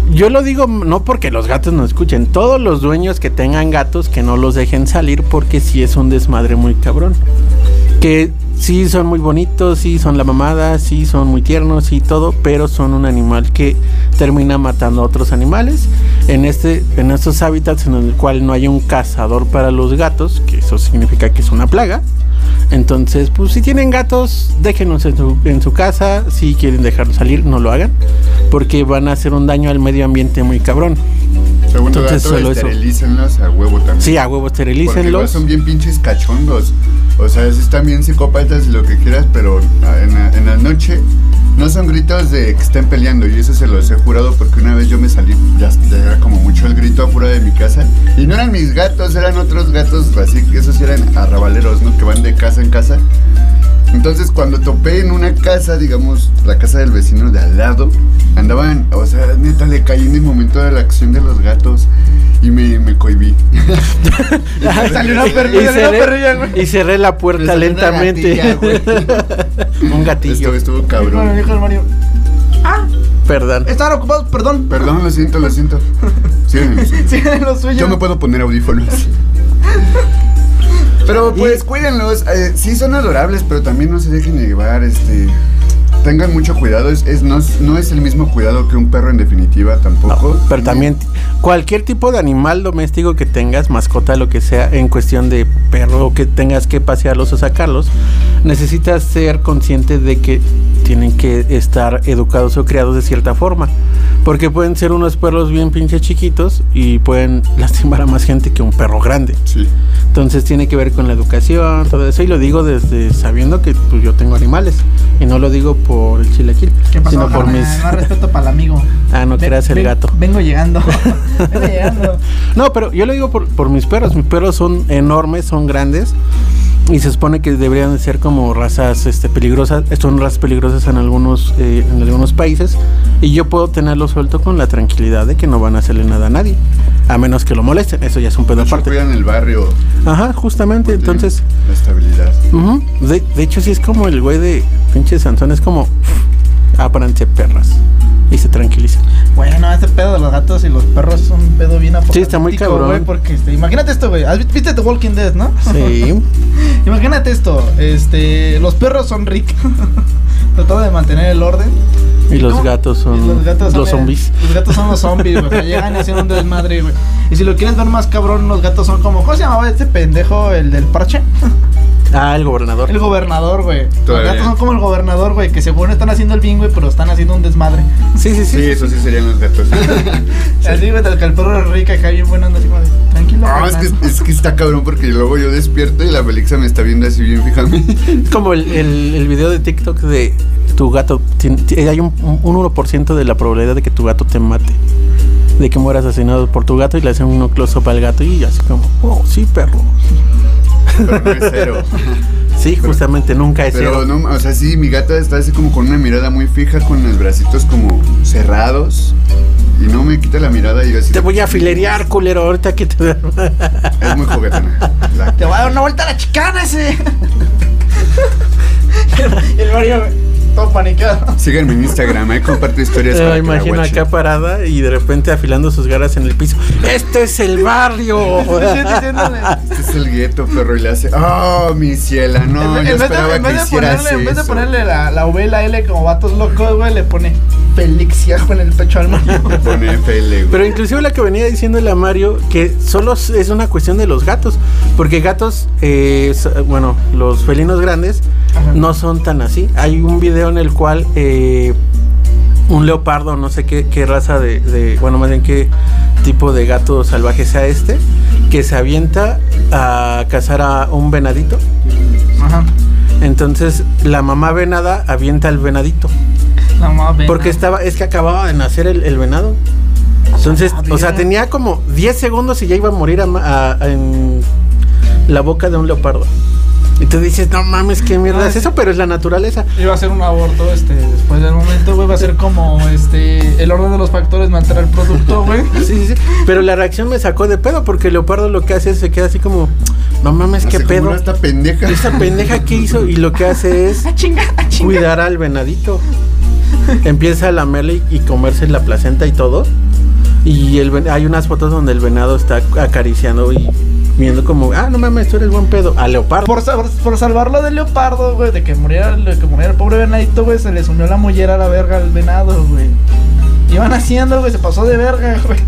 [SPEAKER 4] yo lo digo no porque los gatos no escuchen. Todos los dueños que tengan gatos que no los dejen salir porque sí es un desmadre muy cabrón. Que sí son muy bonitos, sí son la mamada, sí son muy tiernos y todo, pero son un animal que termina matando a otros animales. En este, en estos hábitats en el cual no hay un cazador para los gatos, que eso significa que es una plaga. Entonces, pues si tienen gatos, déjenlos en su, en su casa. Si quieren dejarlos salir, no lo hagan. Porque van a hacer un daño al medio ambiente muy cabrón.
[SPEAKER 3] Segundo
[SPEAKER 4] Entonces,
[SPEAKER 3] dato,
[SPEAKER 4] solo eso.
[SPEAKER 3] esterilícenlos a huevo también.
[SPEAKER 4] Sí, a huevo,
[SPEAKER 3] Porque igual
[SPEAKER 4] esterilícenlos.
[SPEAKER 3] son bien pinches cachondos. O sea, están bien psicópatas y lo que quieras, pero en la, en la noche no son gritos de que estén peleando. Y eso se los he jurado porque una vez yo me salí, ya, era como mucho el grito afuera de mi casa. Y no eran mis gatos, eran otros gatos, así que esos eran arrabaleros, ¿no? Que van de casa en casa. Entonces cuando topé en una casa, digamos, la casa del vecino de al lado, andaban, o sea, neta, le caí en el momento de la acción de los gatos y me, me cohibí.
[SPEAKER 5] Salió una
[SPEAKER 4] Y
[SPEAKER 5] perrilla, salió una perrilla,
[SPEAKER 4] cerré,
[SPEAKER 5] güey.
[SPEAKER 4] y cerré la puerta lentamente.
[SPEAKER 3] gatilla, güey.
[SPEAKER 4] un gatillo.
[SPEAKER 3] Estuvo cabrón.
[SPEAKER 5] dijo el Mario. Ah,
[SPEAKER 4] Perdón.
[SPEAKER 5] estaban ocupados, perdón.
[SPEAKER 3] Perdón, lo siento, lo siento.
[SPEAKER 5] Sigan en lo suyo.
[SPEAKER 3] Yo me puedo poner audífonos. Pero pues cuídenlos, eh, sí son adorables, pero también no se dejen llevar, este, tengan mucho cuidado, es, es- no, es- no es el mismo cuidado que un perro en definitiva tampoco.
[SPEAKER 4] No, pero también cualquier tipo de animal doméstico que tengas, mascota, lo que sea, en cuestión de perro que tengas que pasearlos o sacarlos, necesitas ser consciente de que tienen que estar educados o criados de cierta forma. Porque pueden ser unos perros bien pinche chiquitos y pueden lastimar a más gente que un perro grande.
[SPEAKER 3] Sí.
[SPEAKER 4] Entonces tiene que ver con la educación, todo eso. Y lo digo desde sabiendo que pues, yo tengo animales. Y no lo digo por el chilaquil,
[SPEAKER 5] ¿Qué pasó?
[SPEAKER 4] sino por mis...
[SPEAKER 5] Más respeto para el amigo.
[SPEAKER 4] Ah, no creas el
[SPEAKER 5] ven-
[SPEAKER 4] gato.
[SPEAKER 5] Vengo llegando. vengo llegando.
[SPEAKER 4] No, pero yo lo digo por, por mis perros. Mis perros son enormes, son grandes. Y se supone que deberían de ser como razas este, peligrosas. Son razas peligrosas en algunos, eh, en algunos países. Y yo puedo tenerlo suelto con la tranquilidad de que no van a hacerle nada a nadie. A menos que lo molesten. Eso ya es un pedo aparte.
[SPEAKER 3] cuidan el barrio.
[SPEAKER 4] Ajá, justamente. Entonces,
[SPEAKER 3] La estabilidad.
[SPEAKER 4] ujú. de, de hecho, sí es como el güey de pinche Sansón. Es como, ábranse perras. Y se tranquilizan.
[SPEAKER 5] Bueno, este pedo de los gatos y los perros es un pedo bien apocalíptico,
[SPEAKER 4] Sí, está muy cabrón.
[SPEAKER 5] güey, porque este, imagínate esto, güey. ¿Has vi- ¿Viste The Walking Dead, no?
[SPEAKER 4] Sí.
[SPEAKER 5] Imagínate esto, este, los perros son Rick, tratando de mantener el orden.
[SPEAKER 4] Y los
[SPEAKER 5] ¿Cómo?
[SPEAKER 4] gatos
[SPEAKER 5] Y
[SPEAKER 4] son
[SPEAKER 5] los gatos
[SPEAKER 4] los
[SPEAKER 5] son,
[SPEAKER 4] zombies.
[SPEAKER 5] Los gatos son los zombies, güey. Llegan y hacen un desmadre, güey. Y si lo quieres ver más cabrón, los gatos son como, ¿cómo se llamaba este pendejo, el del parche?
[SPEAKER 4] Ah, el gobernador.
[SPEAKER 5] El gobernador, güey. Los gatos son como el gobernador, güey, que según están haciendo el bien, güey, pero están haciendo un desmadre.
[SPEAKER 4] Sí, sí, sí.
[SPEAKER 3] Sí, eso sí serían los gatos.
[SPEAKER 5] Así, güey, que el perro es rica, acá bien bueno, así como de, tranquilo.
[SPEAKER 3] No, es
[SPEAKER 5] carnal".
[SPEAKER 3] que, es que está cabrón porque luego yo despierto y la Felixa me está viendo así bien fijamente.
[SPEAKER 4] Es como el, el, el video de TikTok de tu gato. ti- hay un, un 1% de la probabilidad de que tu gato te mate. De que mueras asesinado por tu gato y le hacen un close-up al gato y así como, oh, sí, perro.
[SPEAKER 3] Pero no es cero.
[SPEAKER 4] Sí, justamente nunca es
[SPEAKER 3] Pero
[SPEAKER 4] cero.
[SPEAKER 3] no, o sea, sí, mi gata está así como con una mirada muy fija, con los bracitos como cerrados. Y no me quita la mirada y yo así.
[SPEAKER 4] Te voy a filerear, culero, ahorita que te...
[SPEAKER 3] Es muy juguetona.
[SPEAKER 5] Te voy a dar una vuelta a la chicana ese. y el Mario. Todo paniqueado.
[SPEAKER 3] Síganme en Instagram, ahí comparto historias la
[SPEAKER 4] imagino acá parada y de repente afilando sus garras en el piso. ¡Este es el barrio!
[SPEAKER 3] Este es el gueto, perro, y le hace. ¡Oh, mi ciela! No,
[SPEAKER 5] en,
[SPEAKER 3] yo
[SPEAKER 5] vez de,
[SPEAKER 3] esperaba
[SPEAKER 5] en
[SPEAKER 3] que
[SPEAKER 5] vez de
[SPEAKER 3] hicieras
[SPEAKER 5] ponerle, en vez de
[SPEAKER 3] eso.
[SPEAKER 5] ponerle la, la V y la L como vatos locos, güey, le pone Felixiajo en el pecho al Mario.
[SPEAKER 3] Le pone FL, güey.
[SPEAKER 4] Pero inclusive la que venía diciéndole a Mario que solo es una cuestión de los gatos. Porque gatos, eh, bueno, los felinos grandes
[SPEAKER 5] Ajá.
[SPEAKER 4] no son tan así. Hay un video en el cual eh, un leopardo, no sé qué, qué raza de, de- bueno, más bien qué tipo de gato salvaje sea este, que se avienta a cazar a un venadito.
[SPEAKER 5] Ajá.
[SPEAKER 4] Entonces la mamá venada avienta al venadito. Porque estaba, es que acababa de nacer el, el venado. Entonces,
[SPEAKER 5] Ah,
[SPEAKER 4] o sea,
[SPEAKER 5] mira.
[SPEAKER 4] tenía como 10 segundos y ya iba a morir a ma- a- a- en la boca de un leopardo. Y tú dices, no mames, qué mierda
[SPEAKER 5] Ah,
[SPEAKER 4] es
[SPEAKER 5] sí.
[SPEAKER 4] eso, pero es la naturaleza.
[SPEAKER 5] Iba a ser un aborto, este, después del momento, güey, va a ser como, este, el orden de los factores me altera el producto, güey.
[SPEAKER 4] Sí, sí, sí. Pero la reacción me sacó de pedo porque el leopardo lo que hace es se queda así como, no mames, qué pedo.
[SPEAKER 3] esta pendeja.
[SPEAKER 4] Esta pendeja que hizo y lo que hace es
[SPEAKER 5] Ah, chinga, ah, chinga.
[SPEAKER 4] cuidar al venadito. Empieza a lamerle y, y comerse la placenta y todo. Y el hay unas fotos donde el venado está acariciando y viendo como, ah, no mames, tú eres buen pedo. A leopardo.
[SPEAKER 5] Por, por salvarlo del leopardo, güey, de que muriera, de que muriera el pobre venadito, güey, se le sumió la mollera a la verga al venado, güey. Iban haciendo, güey, se pasó de verga, güey.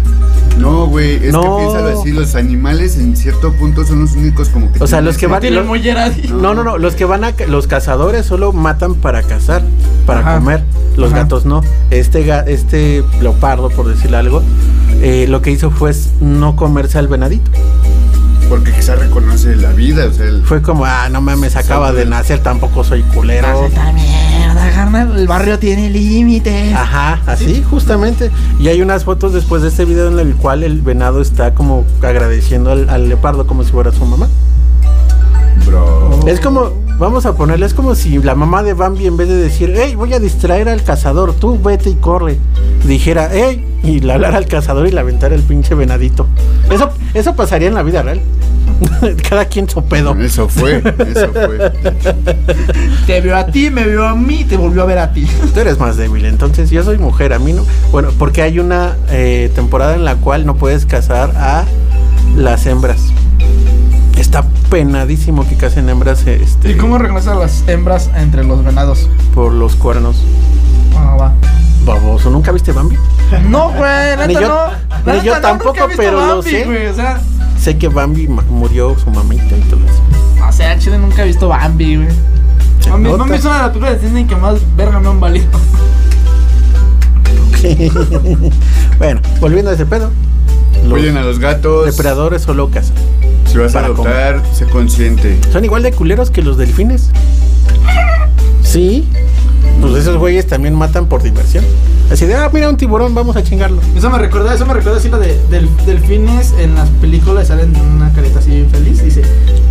[SPEAKER 3] No, güey, es
[SPEAKER 4] No.
[SPEAKER 3] que piénsalo así, los animales en cierto punto son los únicos como que...
[SPEAKER 4] O sea,
[SPEAKER 3] tienen
[SPEAKER 4] los que van-
[SPEAKER 5] Tiene
[SPEAKER 4] lo-
[SPEAKER 5] mollera. dijo.
[SPEAKER 4] No, no, no, los que van a los cazadores solo matan para cazar, para
[SPEAKER 5] Ajá.
[SPEAKER 4] comer. Los
[SPEAKER 5] Ajá.
[SPEAKER 4] gatos no. Este ga- este leopardo, por decirle algo, eh, lo que hizo fue no comerse al venadito.
[SPEAKER 3] Porque quizá reconoce la vida, o sea, el-
[SPEAKER 4] Fue como, ah, no mames, acaba de nacer, tampoco soy culero.
[SPEAKER 5] Esta mierda, carnal, el barrio tiene límites.
[SPEAKER 4] Ajá, así justamente. Y hay unas fotos después de este video en el cual el venado está como agradeciendo al, al leopardo como si fuera su mamá.
[SPEAKER 3] Bro.
[SPEAKER 4] Es como, vamos a ponerle, es como si la mamá de Bambi en vez de decir, hey, voy a distraer al cazador, tú vete y corre, dijera, hey, y le hablara al cazador y le aventara el pinche venadito. Eso, eso pasaría en la vida real. Cada quien su pedo.
[SPEAKER 3] Eso fue, eso fue.
[SPEAKER 5] Te vio a ti, me vio a mí, te volvió a ver a ti.
[SPEAKER 4] Tú eres más débil, entonces yo soy mujer, a mí no. Bueno, porque hay una eh, temporada en la cual no puedes cazar a las hembras. Está penadísimo que casen hembras este,
[SPEAKER 5] ¿Y cómo reconoces a las hembras entre los venados?
[SPEAKER 4] por los cuernos.
[SPEAKER 5] Ah, va.
[SPEAKER 4] Baboso, ¿nunca viste Bambi?
[SPEAKER 5] No, güey, neta
[SPEAKER 4] Ni yo-
[SPEAKER 5] no.
[SPEAKER 4] ni yo tampoco, pero lo
[SPEAKER 5] Bambi,
[SPEAKER 4] sé.
[SPEAKER 5] güey, o sea,
[SPEAKER 4] Sé que Bambi murió su mamita y todo eso.
[SPEAKER 5] o sea, chile nunca he visto Bambi, güey. Bambi. Bambi es una de las películas de Disney que más verga me han valido.
[SPEAKER 4] bueno, volviendo a ese pedo. Los
[SPEAKER 3] Cuiden a los gatos.
[SPEAKER 4] depredadores solo cazan.
[SPEAKER 3] Si vas a adoptar, sé consciente.
[SPEAKER 4] Son igual de culeros que los delfines. Sí. Pues esos güeyes también matan por diversión. Así de, ah, mira un tiburón, vamos a chingarlo.
[SPEAKER 5] Eso me recuerda, eso me recuerda así lo de del, delfines en las películas salen una carita así bien feliz, dice,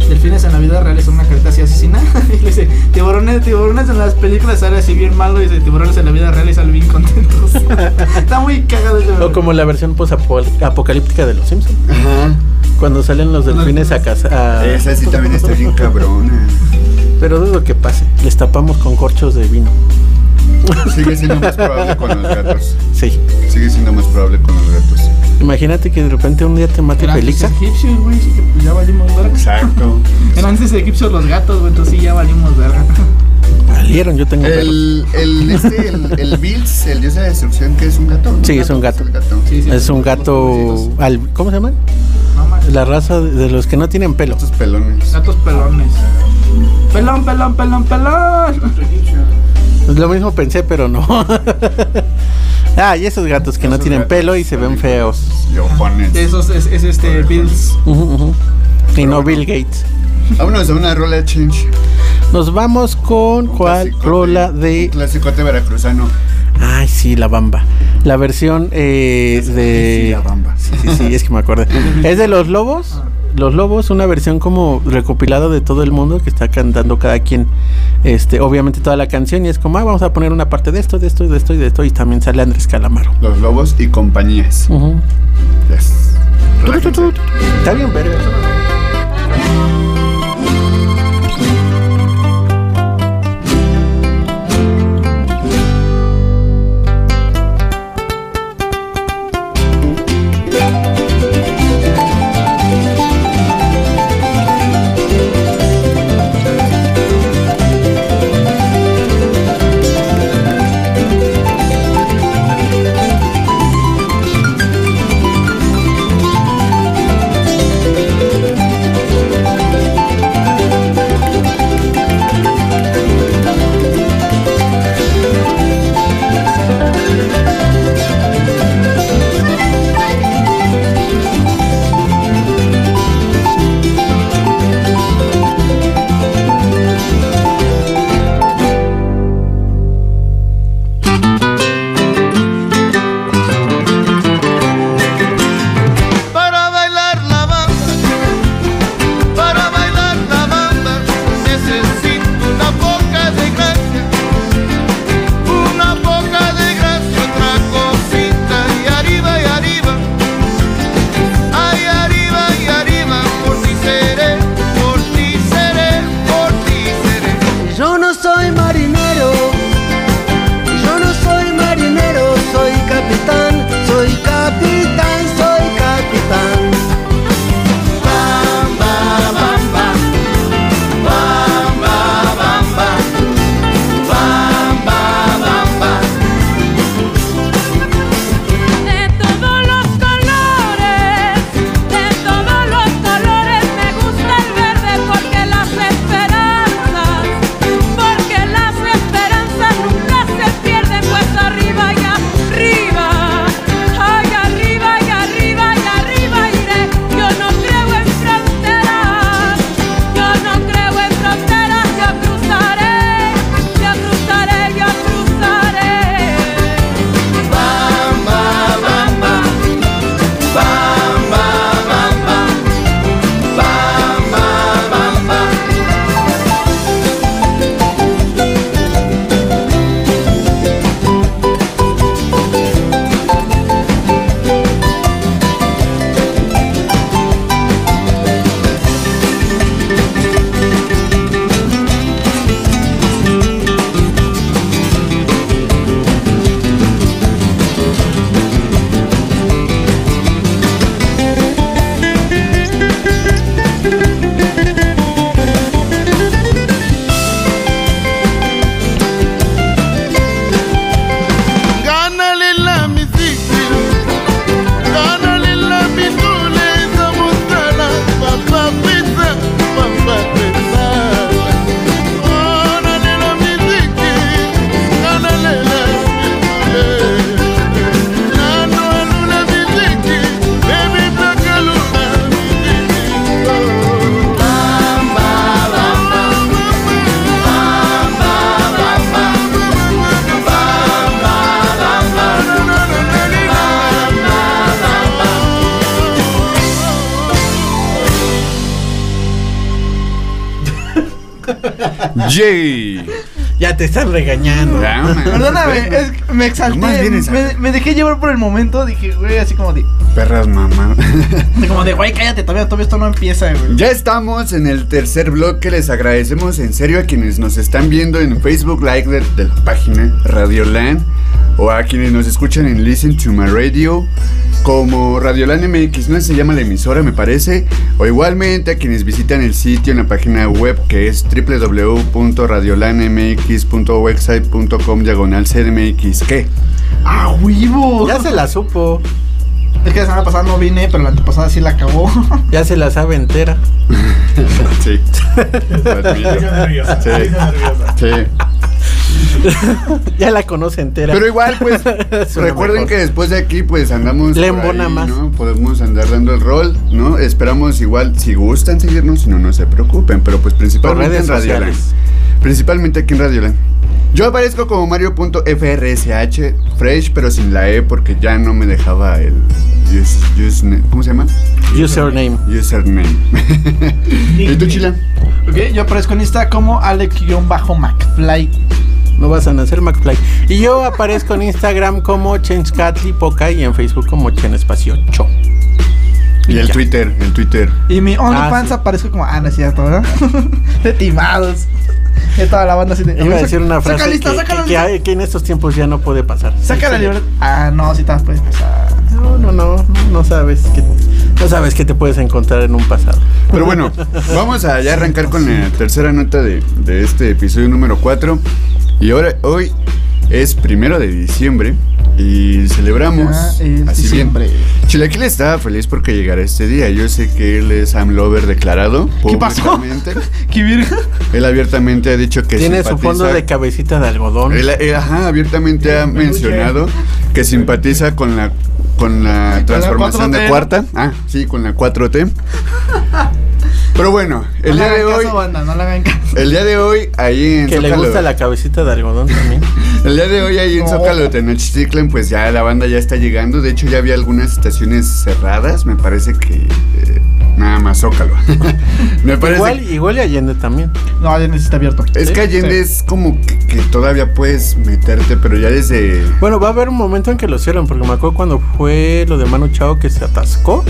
[SPEAKER 5] delfines en la vida real es una carita así asesina, y le dice, tiburones, tiburones en las películas sale así bien malo, y dice, tiburones en la vida real y salen bien contentos. Está muy cagado ese
[SPEAKER 4] O como la versión apocalíptica de los Simpsons.
[SPEAKER 3] Ajá.
[SPEAKER 4] Cuando salen los delfines a cazar.
[SPEAKER 3] Esa sí también está bien cabrona.
[SPEAKER 4] Pero dudo que pase. Les tapamos con corchos de vino.
[SPEAKER 3] Sigue siendo más probable con los gatos.
[SPEAKER 4] Sí.
[SPEAKER 3] Sigue siendo más probable con los gatos.
[SPEAKER 4] Imagínate que de repente un día te mate
[SPEAKER 5] Eran
[SPEAKER 4] Felixa.
[SPEAKER 5] antes egipcios, güey, así que pues ya valimos verga.
[SPEAKER 3] Exacto.
[SPEAKER 5] Eran antes egipcios los gatos, güey, entonces sí ya valimos verga.
[SPEAKER 4] Valieron, yo tengo.
[SPEAKER 3] El, el, este, el, el Bills, el dios de la destrucción, que es un gato.
[SPEAKER 4] Sí, es un gato.
[SPEAKER 3] el gato.
[SPEAKER 5] Sí, sí,
[SPEAKER 4] Es un gato. al- ¿Cómo se llaman?
[SPEAKER 5] No mames.
[SPEAKER 4] La raza de los que no tienen pelo.
[SPEAKER 3] Estos pelones.
[SPEAKER 5] Gatos pelones. Pelón, pelón, pelón, pelón.
[SPEAKER 4] Lo mismo pensé, pero no. ah, y esos gatos que no tienen pelo y se ven feos.
[SPEAKER 5] De esos es, es este Bills.
[SPEAKER 4] Ujú, ujú. Y no Bill Gates.
[SPEAKER 3] Vámonos a una rola change.
[SPEAKER 4] Nos vamos con
[SPEAKER 3] Un
[SPEAKER 4] cuál rola
[SPEAKER 3] Un
[SPEAKER 4] de.
[SPEAKER 3] clasicote veracruzano.
[SPEAKER 4] Ay, sí, la bamba. La versión eh,
[SPEAKER 3] Sí,
[SPEAKER 4] de.
[SPEAKER 3] la bamba.
[SPEAKER 4] Sí, sí, sí, es que me acordé. Es de Los Lobos. Los Lobos, una versión como recopilada de todo el mundo que está cantando cada quien, este, obviamente toda la canción y es como, ah, vamos a poner una parte de esto, de esto, de esto y de esto y también sale Andrés Calamaro.
[SPEAKER 3] Los lobos y compañías.
[SPEAKER 4] Ujú.
[SPEAKER 3] Yes.
[SPEAKER 4] Está bien, verga.
[SPEAKER 3] Jay.
[SPEAKER 4] Ya te están regañando.
[SPEAKER 5] Perdóname, es que me exalté. Me, me dejé llevar por el momento. Dije, güey, así como de.
[SPEAKER 3] Perras mamá.
[SPEAKER 5] Como de, güey, cállate, todavía, todavía esto no empieza, güey.
[SPEAKER 3] Ya estamos en el tercer bloque. Les agradecemos en serio a quienes nos están viendo en Facebook Live de, de la página Radioland o a quienes nos escuchan en Listen to My Radio como Radioland MX, no se llama la emisora, me parece, o igualmente a quienes visitan el sitio en la página web que es www.radiolandmx.website.com diagonal CDMX. ¿Qué?
[SPEAKER 5] ¡Ah, huevo!
[SPEAKER 4] Ya se la supo.
[SPEAKER 5] Es que la semana pasada no vine, pero la antepasada sí la acabó.
[SPEAKER 4] Ya se la sabe entera.
[SPEAKER 3] Sí. Sí. Sí.
[SPEAKER 4] Ya la conoce entera.
[SPEAKER 3] Pero igual, pues, recuerden
[SPEAKER 4] mejor.
[SPEAKER 3] que después de aquí, pues, andamos
[SPEAKER 4] Le embona más.
[SPEAKER 3] ¿no? Podemos andar dando el rol, ¿no? Esperamos igual, si gustan seguirnos, si no, no se preocupen, pero pues principalmente
[SPEAKER 4] redes
[SPEAKER 3] en
[SPEAKER 4] sociales.
[SPEAKER 3] Principalmente aquí en Radioland. Yo aparezco como Mario.frsh, fresh, pero sin la E, porque ya no me dejaba el... use- ¿Cómo se llama?
[SPEAKER 4] Username.
[SPEAKER 3] Username. ¿Y tú, Chila?
[SPEAKER 5] ok, yo aparezco en Insta como Alex-McFly.
[SPEAKER 4] No vas a nacer McFly. Y yo aparezco en Instagram como Poca y en Facebook como Chen Espacio Cho.
[SPEAKER 3] Y el
[SPEAKER 4] Ya.
[SPEAKER 3] Twitter, el Twitter.
[SPEAKER 5] Y mi OnlyFans
[SPEAKER 4] sí.
[SPEAKER 5] aparezco como. Ah, no es cierto, ¿verdad? de timados. Y toda la banda así de.
[SPEAKER 4] Iba a decir una
[SPEAKER 5] Saca
[SPEAKER 4] frase
[SPEAKER 5] lista,
[SPEAKER 4] que,
[SPEAKER 5] saca
[SPEAKER 4] que-
[SPEAKER 5] lista.
[SPEAKER 4] que- que en estos tiempos ya no puede pasar.
[SPEAKER 5] Saca la
[SPEAKER 4] Sí,
[SPEAKER 5] libreta. Ah, no, si te las puedes pasar.
[SPEAKER 4] No, no, no, no sabes que no sabes que te puedes encontrar en un pasado.
[SPEAKER 3] Pero bueno, vamos a ya arrancar con la tercera nota de, de este episodio número 4. Y ahora, hoy es primero de diciembre y celebramos
[SPEAKER 5] Ya es
[SPEAKER 3] así
[SPEAKER 5] diciembre.
[SPEAKER 3] bien. Chilaquil estaba feliz porque llegara este día. Yo sé que él es Sam Lover declarado.
[SPEAKER 5] ¿Qué pasó? ¡Qué virgen!
[SPEAKER 3] Él abiertamente ha dicho que
[SPEAKER 4] Tiene su fondo de cabecita de algodón.
[SPEAKER 3] Él, él, ajá, abiertamente ha mencionado que simpatiza con la con la transformación
[SPEAKER 5] 4T.
[SPEAKER 3] de cuarta. Ah, sí, con la 4T. Pero bueno, el
[SPEAKER 5] no
[SPEAKER 3] día de hoy,
[SPEAKER 5] caso, banda, no le hagan caso.
[SPEAKER 3] el día de hoy ahí en
[SPEAKER 4] que le gusta la cabecita de algodón también.
[SPEAKER 3] el día de hoy ahí en
[SPEAKER 5] No.
[SPEAKER 3] Zócalo Tenochtitlan, pues ya la banda ya está llegando. De hecho, ya había algunas estaciones cerradas. Me parece que eh, nada más Zócalo. Me parece.
[SPEAKER 4] Igual, igual y Allende también.
[SPEAKER 5] No, ya necesita abierto.
[SPEAKER 3] es
[SPEAKER 4] ¿sí?
[SPEAKER 3] que Allende
[SPEAKER 5] Sí.
[SPEAKER 3] es como que, que todavía puedes meterte, pero ya desde.
[SPEAKER 4] Bueno, va a haber un momento en que lo cierran, porque me acuerdo cuando fue lo de Manu Chao que se atascó,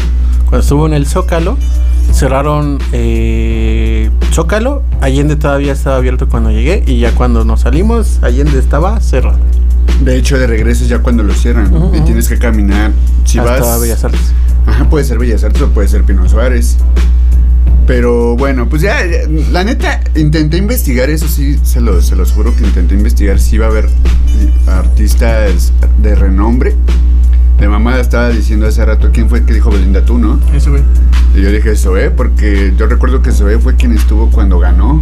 [SPEAKER 4] cuando estuvo en el Zócalo, cerraron eh, Zócalo, Allende todavía estaba abierto cuando llegué, y ya cuando nos salimos, Allende estaba cerrado.
[SPEAKER 3] De hecho, de regreso ya cuando lo cierran. Y tienes que caminar. Si
[SPEAKER 4] hasta
[SPEAKER 3] vas.
[SPEAKER 4] Bellas Artes.
[SPEAKER 3] Ajá, puede ser Bellas Artes o puede ser Pino Suárez. Pero bueno, pues ya, ya, la neta, intenté investigar, eso sí, se los, se los juro que intenté investigar si iba a haber artistas de renombre. De mamada estaba diciendo hace rato quién fue el que dijo Belinda tú, ¿no?
[SPEAKER 5] Eso, güey.
[SPEAKER 3] Y yo dije Zoé, porque yo recuerdo que Zoé fue quien estuvo cuando ganó.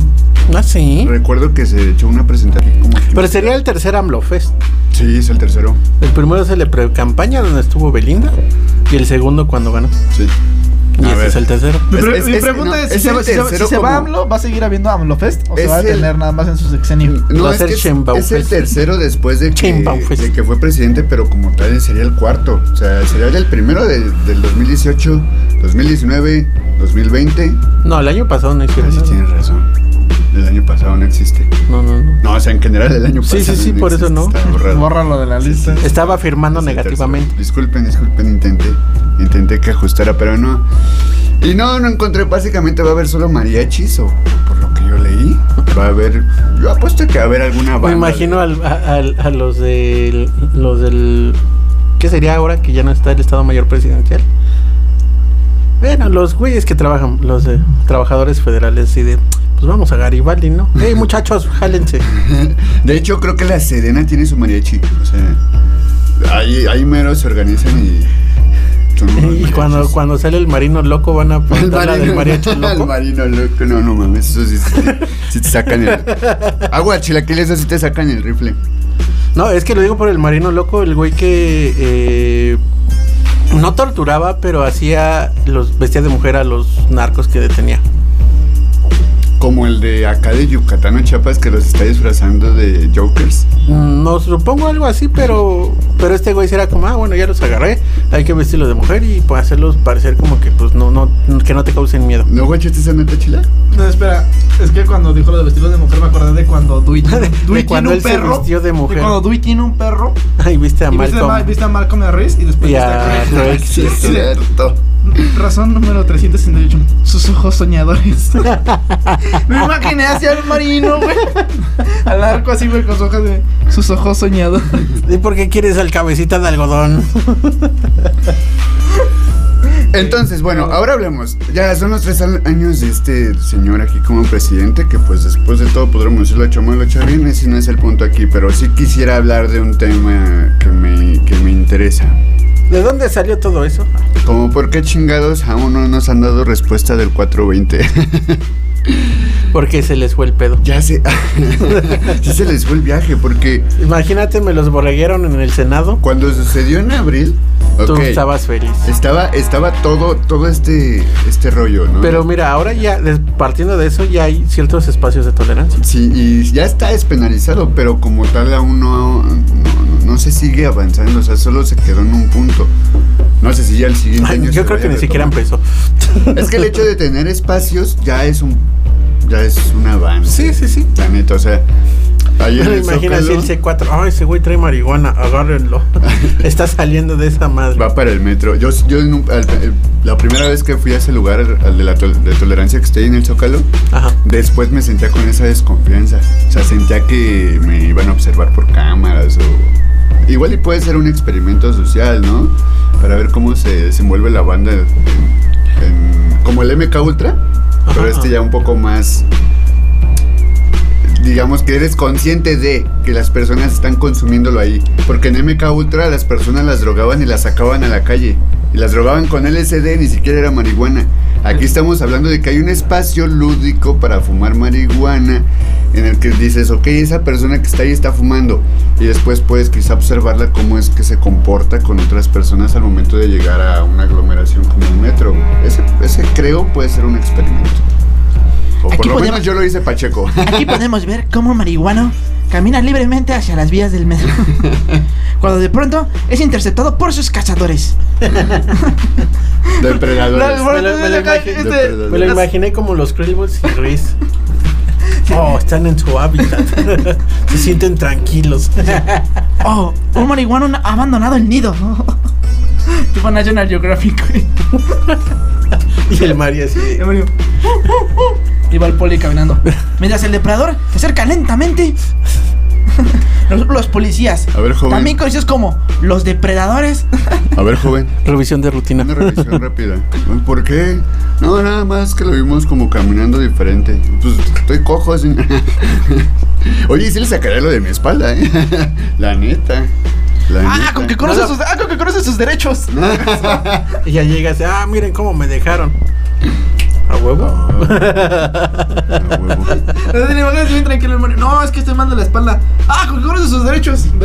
[SPEAKER 4] Ah, sí.
[SPEAKER 3] Recuerdo que se echó una presentación como.
[SPEAKER 4] Pero sería el tercer AMLO Fest.
[SPEAKER 3] Sí, es el tercero.
[SPEAKER 4] El primero es el de pre-campaña, donde estuvo Belinda, y el segundo cuando ganó.
[SPEAKER 3] Sí.
[SPEAKER 4] Y
[SPEAKER 3] A
[SPEAKER 4] este
[SPEAKER 3] ver.
[SPEAKER 4] es el tercero.
[SPEAKER 5] Mi,
[SPEAKER 3] Es-
[SPEAKER 5] pre-
[SPEAKER 3] es-
[SPEAKER 5] mi
[SPEAKER 3] es-
[SPEAKER 5] pregunta
[SPEAKER 3] no,
[SPEAKER 5] es:
[SPEAKER 3] es
[SPEAKER 5] si, se, va- si se va-
[SPEAKER 3] tercero
[SPEAKER 5] si se va
[SPEAKER 3] como-
[SPEAKER 5] AMLO, ¿va a seguir habiendo AMLO Fest? ¿O se
[SPEAKER 3] Es
[SPEAKER 5] va a
[SPEAKER 3] el-
[SPEAKER 5] detener nada más en su sexenio?
[SPEAKER 3] No,
[SPEAKER 4] Va a
[SPEAKER 3] es
[SPEAKER 4] ser
[SPEAKER 3] que es, el tercero después de que, de fue presidente, pero como tal sería el cuarto. O sea, sería el primero de- del 2018, 2019, 2020.
[SPEAKER 4] No, el año pasado no hicieron
[SPEAKER 3] sí
[SPEAKER 4] nada.
[SPEAKER 3] tienes razón. El año pasado no existe.
[SPEAKER 4] No, no, no.
[SPEAKER 3] No, o sea, en general el año
[SPEAKER 4] Sí,
[SPEAKER 3] pasado.
[SPEAKER 4] sí, sí, por eso no.
[SPEAKER 3] Está borrado.
[SPEAKER 5] Bórralo de la lista.
[SPEAKER 4] Estaba afirmando negativamente.
[SPEAKER 3] tercero. Disculpen, disculpen, intenté. Intenté que ajustara, pero no. Y no, no encontré. Básicamente va a haber solo mariachis, o por lo que yo leí. Va a haber. Yo apuesto que va a haber alguna banda.
[SPEAKER 4] Me imagino
[SPEAKER 3] de-
[SPEAKER 4] al- a, al- a los del los del ¿qué sería ahora que ya no está el Estado Mayor Presidencial? Bueno, los güeyes que trabajan, los de trabajadores federales y de pues vamos a Garibaldi, ¿no? Hey, muchachos, jálense.
[SPEAKER 3] De hecho, creo que la Sedena tiene su mariachi. O sea, ahí, ahí mero se organizan y.
[SPEAKER 4] Y cuando cuando sale el marino loco van a
[SPEAKER 3] El
[SPEAKER 4] apuntar la del mariachi
[SPEAKER 3] el
[SPEAKER 4] loco.
[SPEAKER 3] marino loco, no, no mames, eso sí, sí, sí te sacan el. Agua, chilaquiles, eso sí te sacan el rifle.
[SPEAKER 4] No, es que lo digo por el marino loco, el güey que eh, no torturaba, pero hacía los vestía de mujer a los narcos que detenía.
[SPEAKER 3] Como el de acá de Yucatán o Chiapas que los está disfrazando de Jokers.
[SPEAKER 4] Mm, No supongo algo así, pero pero este güey será como, ah, bueno, ya los agarré, hay que vestirlos de mujer y pues hacerlos parecer como que pues no no que no te causen miedo.
[SPEAKER 3] ¿No guachaste esa neta chila?
[SPEAKER 5] No, espera, es que cuando dijo lo de vestirlos de mujer me acordé de cuando Dewey,
[SPEAKER 4] De
[SPEAKER 5] tiene un perro.
[SPEAKER 4] vistió de mujer.
[SPEAKER 5] cuando Dewey tiene un perro.
[SPEAKER 4] Ay, viste a
[SPEAKER 5] Y viste a, Ma-
[SPEAKER 4] Malcolm.
[SPEAKER 5] viste a Malcolm Harris y después viste
[SPEAKER 4] a.
[SPEAKER 5] Craig,
[SPEAKER 3] Sí, es cierto.
[SPEAKER 5] Razón número 368. Sus ojos soñadores. Me imaginé hacia el marino, güey. Al arco así, güey, con sus ojos de. Sus ojos soñadores.
[SPEAKER 4] ¿Y por qué quieres al cabecita de algodón?
[SPEAKER 3] Entonces, bueno, ahora hablemos. Ya son los tres años de este señor aquí como presidente, que pues después de todo podremos decirlo hecho mal, hecho bien, ese no es el punto aquí, pero sí quisiera hablar de un tema que me, que me interesa.
[SPEAKER 4] ¿De dónde salió todo eso?
[SPEAKER 3] Como por qué chingados aún no nos han dado respuesta del 420.
[SPEAKER 4] Porque se les fue el pedo.
[SPEAKER 3] ya sé, sí se les fue el viaje, porque
[SPEAKER 4] Imagínate, me los borregueron en el Senado.
[SPEAKER 3] cuando sucedió en abril,
[SPEAKER 4] Tú estabas feliz.
[SPEAKER 3] estaba, estaba todo, todo este, este rollo, ¿no?
[SPEAKER 4] Pero mira, ahora ya, partiendo de eso, ya hay ciertos espacios de tolerancia.
[SPEAKER 3] Sí, y ya está despenalizado, pero como tal aún no, no, no se sigue avanzando, o sea, solo se quedó en un punto. No sé si ya el siguiente
[SPEAKER 4] Ay,
[SPEAKER 3] año
[SPEAKER 4] yo creo que ni siquiera empezó.
[SPEAKER 3] Es que el hecho de tener espacios ya es un ya es un avance.
[SPEAKER 4] Sí, sí, sí.
[SPEAKER 3] La neta, o sea,
[SPEAKER 4] Pero
[SPEAKER 3] el
[SPEAKER 4] imagina si
[SPEAKER 3] Zócalo
[SPEAKER 4] el C4, ay, ese güey trae marihuana, agárrenlo. Está saliendo de esa madre.
[SPEAKER 3] va para el metro. Yo, yo en un- al- el- la primera vez que fui a ese lugar, al de la tol- de tolerancia que ahí en el Zócalo,
[SPEAKER 4] Ajá.
[SPEAKER 3] Después me sentía con esa desconfianza. O sea, sentía que me iban a observar por cámaras o... Igual y puede ser un experimento social, ¿no? Para ver cómo se desenvuelve la banda en- en- como el MK Ultra, pero
[SPEAKER 4] Ajá.
[SPEAKER 3] este ya un poco más... Digamos que eres consciente de que las personas están consumiéndolo ahí. Porque en MK Ultra las personas las drogaban y las sacaban a la calle. Y las drogaban con LSD, ni siquiera era marihuana. Aquí estamos hablando de que hay un espacio lúdico para fumar marihuana en el que dices, ok, esa persona que está ahí está fumando. Y después puedes quizá observarla cómo es que se comporta con otras personas al momento de llegar a una aglomeración como un metro. Ese, ese creo puede ser un experimento. O por
[SPEAKER 8] Aquí
[SPEAKER 3] lo
[SPEAKER 8] podemos-
[SPEAKER 3] menos yo lo hice Pacheco.
[SPEAKER 8] Aquí podemos ver cómo un marihuano camina libremente hacia las vías del metro. Cuando de pronto es interceptado por sus cazadores.
[SPEAKER 3] Depredadores.
[SPEAKER 4] Me lo, me lo imagi-
[SPEAKER 5] Este,
[SPEAKER 4] me lo imaginé como los Krillbots y Luis. Oh, están en su hábitat. Se sienten tranquilos.
[SPEAKER 8] Oh, un marihuano ha abandonado el nido.
[SPEAKER 5] Tipo National Geographic.
[SPEAKER 4] Y el Mario así.
[SPEAKER 5] Y Mario, Y va el poli caminando.
[SPEAKER 8] Mientras el depredador se acerca lentamente. Los, los policías,
[SPEAKER 3] A ver, joven.
[SPEAKER 8] también conocidos como los depredadores,
[SPEAKER 3] A ver, joven.
[SPEAKER 4] Revisión de rutina.
[SPEAKER 3] Una revisión rápida. ¿Por qué? No, nada más que lo vimos como caminando diferente. Pues estoy cojo así. Oye, sí le sacaré lo de mi espalda, ¿eh? La neta. La
[SPEAKER 8] ah,
[SPEAKER 3] neta.
[SPEAKER 8] con que conoce sus, ah, con que conoce sus derechos.
[SPEAKER 4] Y ya llegas, ah, miren cómo me dejaron. ¿A huevo?
[SPEAKER 3] A huevo.
[SPEAKER 5] Imaginas bien tranquilo el Mario. No, es que este manda la espalda. Ah, con que conoce sus derechos.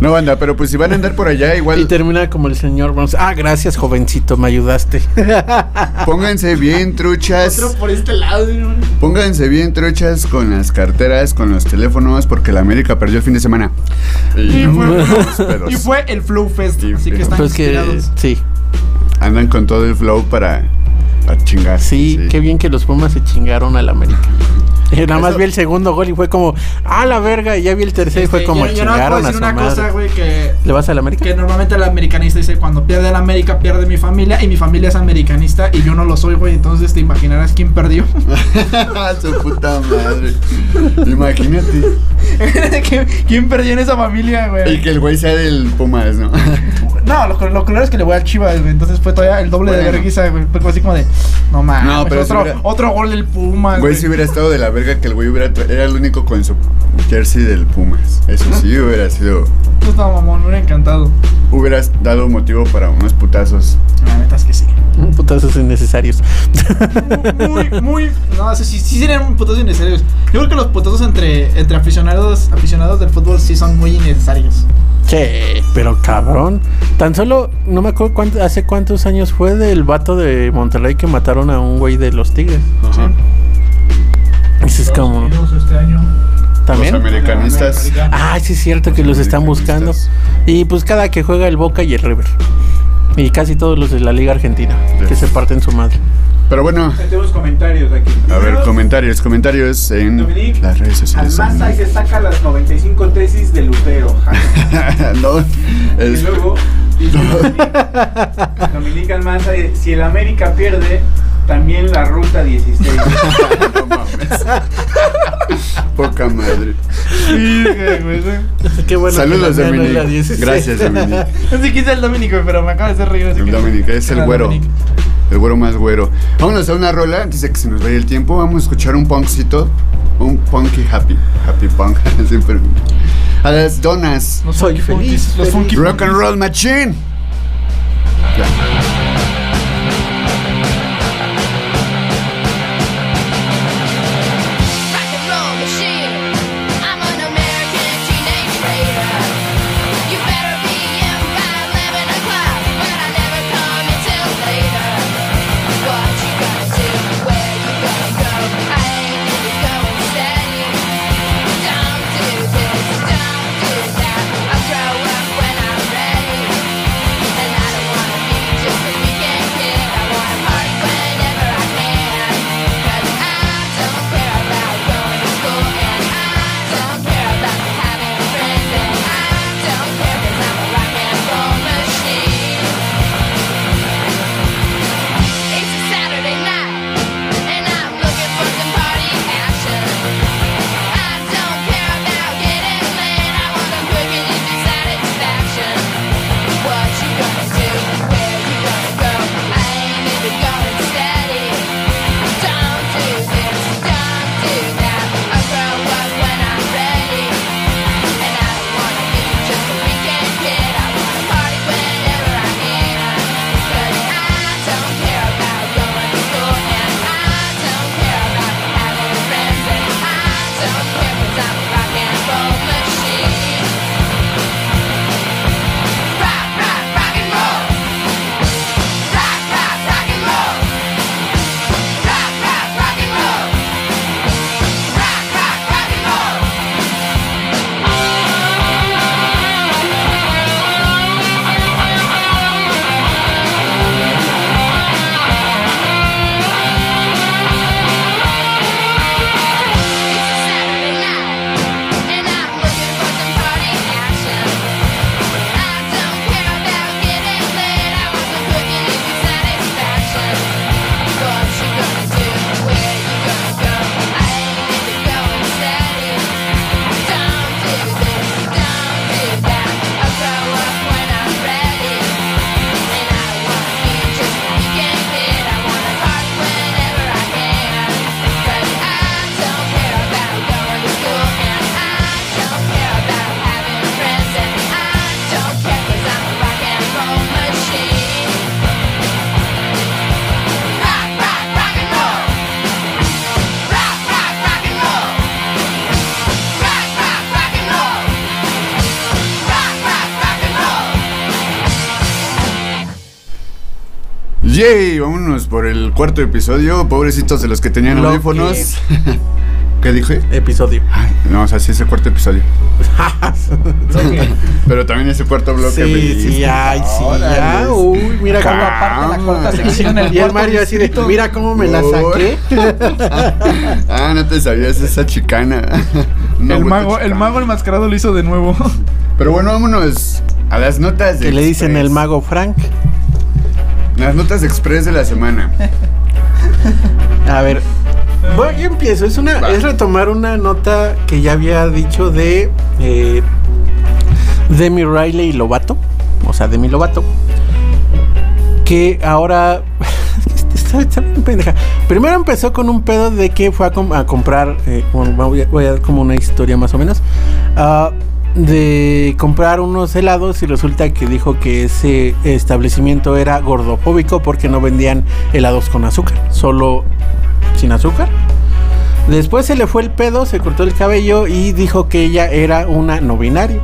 [SPEAKER 3] No, banda, pero pues si van a andar por allá,
[SPEAKER 4] Y
[SPEAKER 3] igual
[SPEAKER 4] termina como el señor Burns. Ah, gracias, jovencito, me ayudaste.
[SPEAKER 3] pónganse bien truchas.
[SPEAKER 5] Otro por este lado.
[SPEAKER 3] Pónganse bien truchas con las carteras, con los teléfonos, porque la América perdió el fin de semana.
[SPEAKER 5] Y fue, y el Flow Fest.
[SPEAKER 3] Sí,
[SPEAKER 5] así que están
[SPEAKER 4] Pues que sí,
[SPEAKER 3] Andan con todo el flow para, para chingar.
[SPEAKER 4] sí, qué bien que los Pumas se chingaron al América. Y nada más vi el segundo gol y fue como, ah, la verga, y ya vi el tercero y fue como
[SPEAKER 5] yo, yo no
[SPEAKER 4] chingaron a
[SPEAKER 5] decir
[SPEAKER 4] su
[SPEAKER 5] una cosa, güey, que
[SPEAKER 4] ¿Le vas al América?
[SPEAKER 5] que normalmente el americanista dice cuando pierde el América pierde mi familia y mi familia es americanista y yo no lo soy, güey, entonces te imaginarás quién perdió.
[SPEAKER 3] Su puta madre. Imagínate.
[SPEAKER 5] ¿Quién- ¿Quién perdió en esa familia,
[SPEAKER 3] Y
[SPEAKER 5] güey?
[SPEAKER 3] que el güey sea del Pumas, ¿no?
[SPEAKER 5] No, lo, lo claro es que le voy al Chivas, güey, entonces fue todavía el doble de vergüenza, güey, fue así como de, no mames,
[SPEAKER 3] No, pero si
[SPEAKER 5] otro,
[SPEAKER 3] hubiera-
[SPEAKER 5] otro gol del Pumas,
[SPEAKER 3] Güey,
[SPEAKER 5] güey.
[SPEAKER 3] si hubiera estado de la verga que el güey hubiera. Era el único con su jersey del Pumas. Eso sí hubiera sido.
[SPEAKER 5] Tú estaba mamón, me hubiera encantado.
[SPEAKER 3] Hubieras dado motivo para unos putazos.
[SPEAKER 5] La neta es que sí.
[SPEAKER 4] Putazos innecesarios.
[SPEAKER 5] Muy, muy. No, sí, sí, sí serían un putazos innecesarios. Yo creo que los putazos entre, entre aficionados, aficionados del fútbol sí son muy innecesarios.
[SPEAKER 4] Che, pero cabrón. Tan solo, no me acuerdo cuánto- hace cuántos años fue del vato de Monterrey que mataron a un güey de los Tigres.
[SPEAKER 9] Ajá.
[SPEAKER 4] Ese es como.
[SPEAKER 10] Este año.
[SPEAKER 4] ¿También?
[SPEAKER 9] Los americanistas.
[SPEAKER 4] Ah, sí es cierto que los están buscando. Y pues cada que juega el Boca y el River. Y casi todos los de la Liga Argentina, que se parten su madre.
[SPEAKER 9] Pero bueno,
[SPEAKER 6] Tenemos comentarios aquí.
[SPEAKER 9] a ver, comentarios, comentarios en
[SPEAKER 6] Dominique,
[SPEAKER 9] las redes sociales.
[SPEAKER 6] Almanza y se saca las 95 tesis de Lutero.
[SPEAKER 9] no,
[SPEAKER 6] Y
[SPEAKER 9] es-
[SPEAKER 6] luego dice Dominique, Dominique Almanza, si el América pierde, también la ruta 16.
[SPEAKER 9] no mames. Poca madre.
[SPEAKER 4] Qué bueno.
[SPEAKER 9] Saludos,
[SPEAKER 4] no. 16.
[SPEAKER 9] Gracias, Dominic.
[SPEAKER 5] No sé quién es el Dominico, pero me acaba de hacer reír.
[SPEAKER 9] El
[SPEAKER 5] que-
[SPEAKER 9] Dominic, es el güero.
[SPEAKER 5] Dominic.
[SPEAKER 9] El güero más güero. Vámonos a una rola antes de que se nos vaya el tiempo. Vamos a escuchar un punkcito. Un punky happy. Happy punk. Siempre. A las donas.
[SPEAKER 5] Los
[SPEAKER 4] Soy feliz,
[SPEAKER 5] Los funky
[SPEAKER 9] Rock and roll machine. Ya. Vámonos por el cuarto episodio. Pobrecitos de los que tenían
[SPEAKER 4] Lo
[SPEAKER 9] audífonos. ¿Qué dije?
[SPEAKER 4] Episodio.
[SPEAKER 9] Ay, no, o sea, sí, ese cuarto episodio. Pero también ese cuarto bloque.
[SPEAKER 4] Sí, sí, ay, sí, ya. Uy, mira cómo
[SPEAKER 9] Calma.
[SPEAKER 5] Aparte la cuarta sección, el
[SPEAKER 4] Y el Mario así de, mira cómo me la saqué.
[SPEAKER 9] ah, no te sabías esa chicana.
[SPEAKER 5] El mago, el mago enmascarado lo hizo de nuevo.
[SPEAKER 9] Pero bueno, vámonos a las notas de
[SPEAKER 4] Que le dicen el mago Frank.
[SPEAKER 9] Las notas Express de la semana.
[SPEAKER 4] A ver, voy, yo empiezo. Es una,
[SPEAKER 9] Va.
[SPEAKER 4] es retomar una nota que ya había dicho de eh, Demi Riley y Lobato. O sea, Demi Lobato. Que ahora. está, está bien pendeja. Primero empezó con un pedo de que fue a, com- a comprar. eh, bueno, voy, a, voy a dar como una historia más o menos. ah, de comprar unos helados y resulta que dijo que ese establecimiento era gordofóbico porque no vendían helados con azúcar, solo sin azúcar. Después se le fue el pedo, se cortó el cabello y dijo que ella era una no binaria.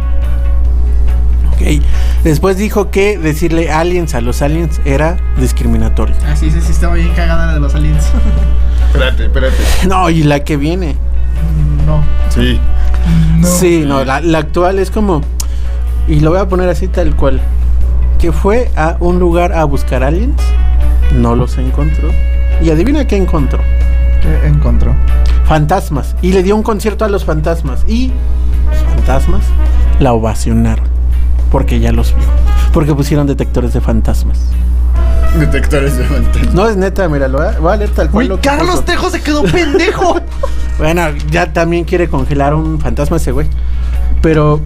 [SPEAKER 4] Ok. Después dijo que decirle aliens a los aliens era discriminatorio.
[SPEAKER 5] Así sí, sí, estaba bien cagada la de los aliens.
[SPEAKER 3] Espérate, espérate.
[SPEAKER 4] No, y la que viene.
[SPEAKER 5] no.
[SPEAKER 3] Sí.
[SPEAKER 5] No.
[SPEAKER 4] Sí, no, la, la actual es como. Y lo voy a poner así tal cual. Que fue a un lugar a buscar aliens. No los encontró. Y adivina qué encontró.
[SPEAKER 5] ¿Qué encontró?
[SPEAKER 4] Fantasmas. Y le dio un concierto a los fantasmas. Y los fantasmas la ovacionaron. Porque ya los vio. Porque pusieron detectores de fantasmas.
[SPEAKER 3] Detectores de fantasmas.
[SPEAKER 4] No es neta, mira, lo voy a, voy a leer tal cual.
[SPEAKER 5] Uy,
[SPEAKER 4] lo que
[SPEAKER 5] Carlos
[SPEAKER 4] puso.
[SPEAKER 5] Tejo se quedó pendejo.
[SPEAKER 4] Bueno, ya también quiere congelar un fantasma ese güey. Pero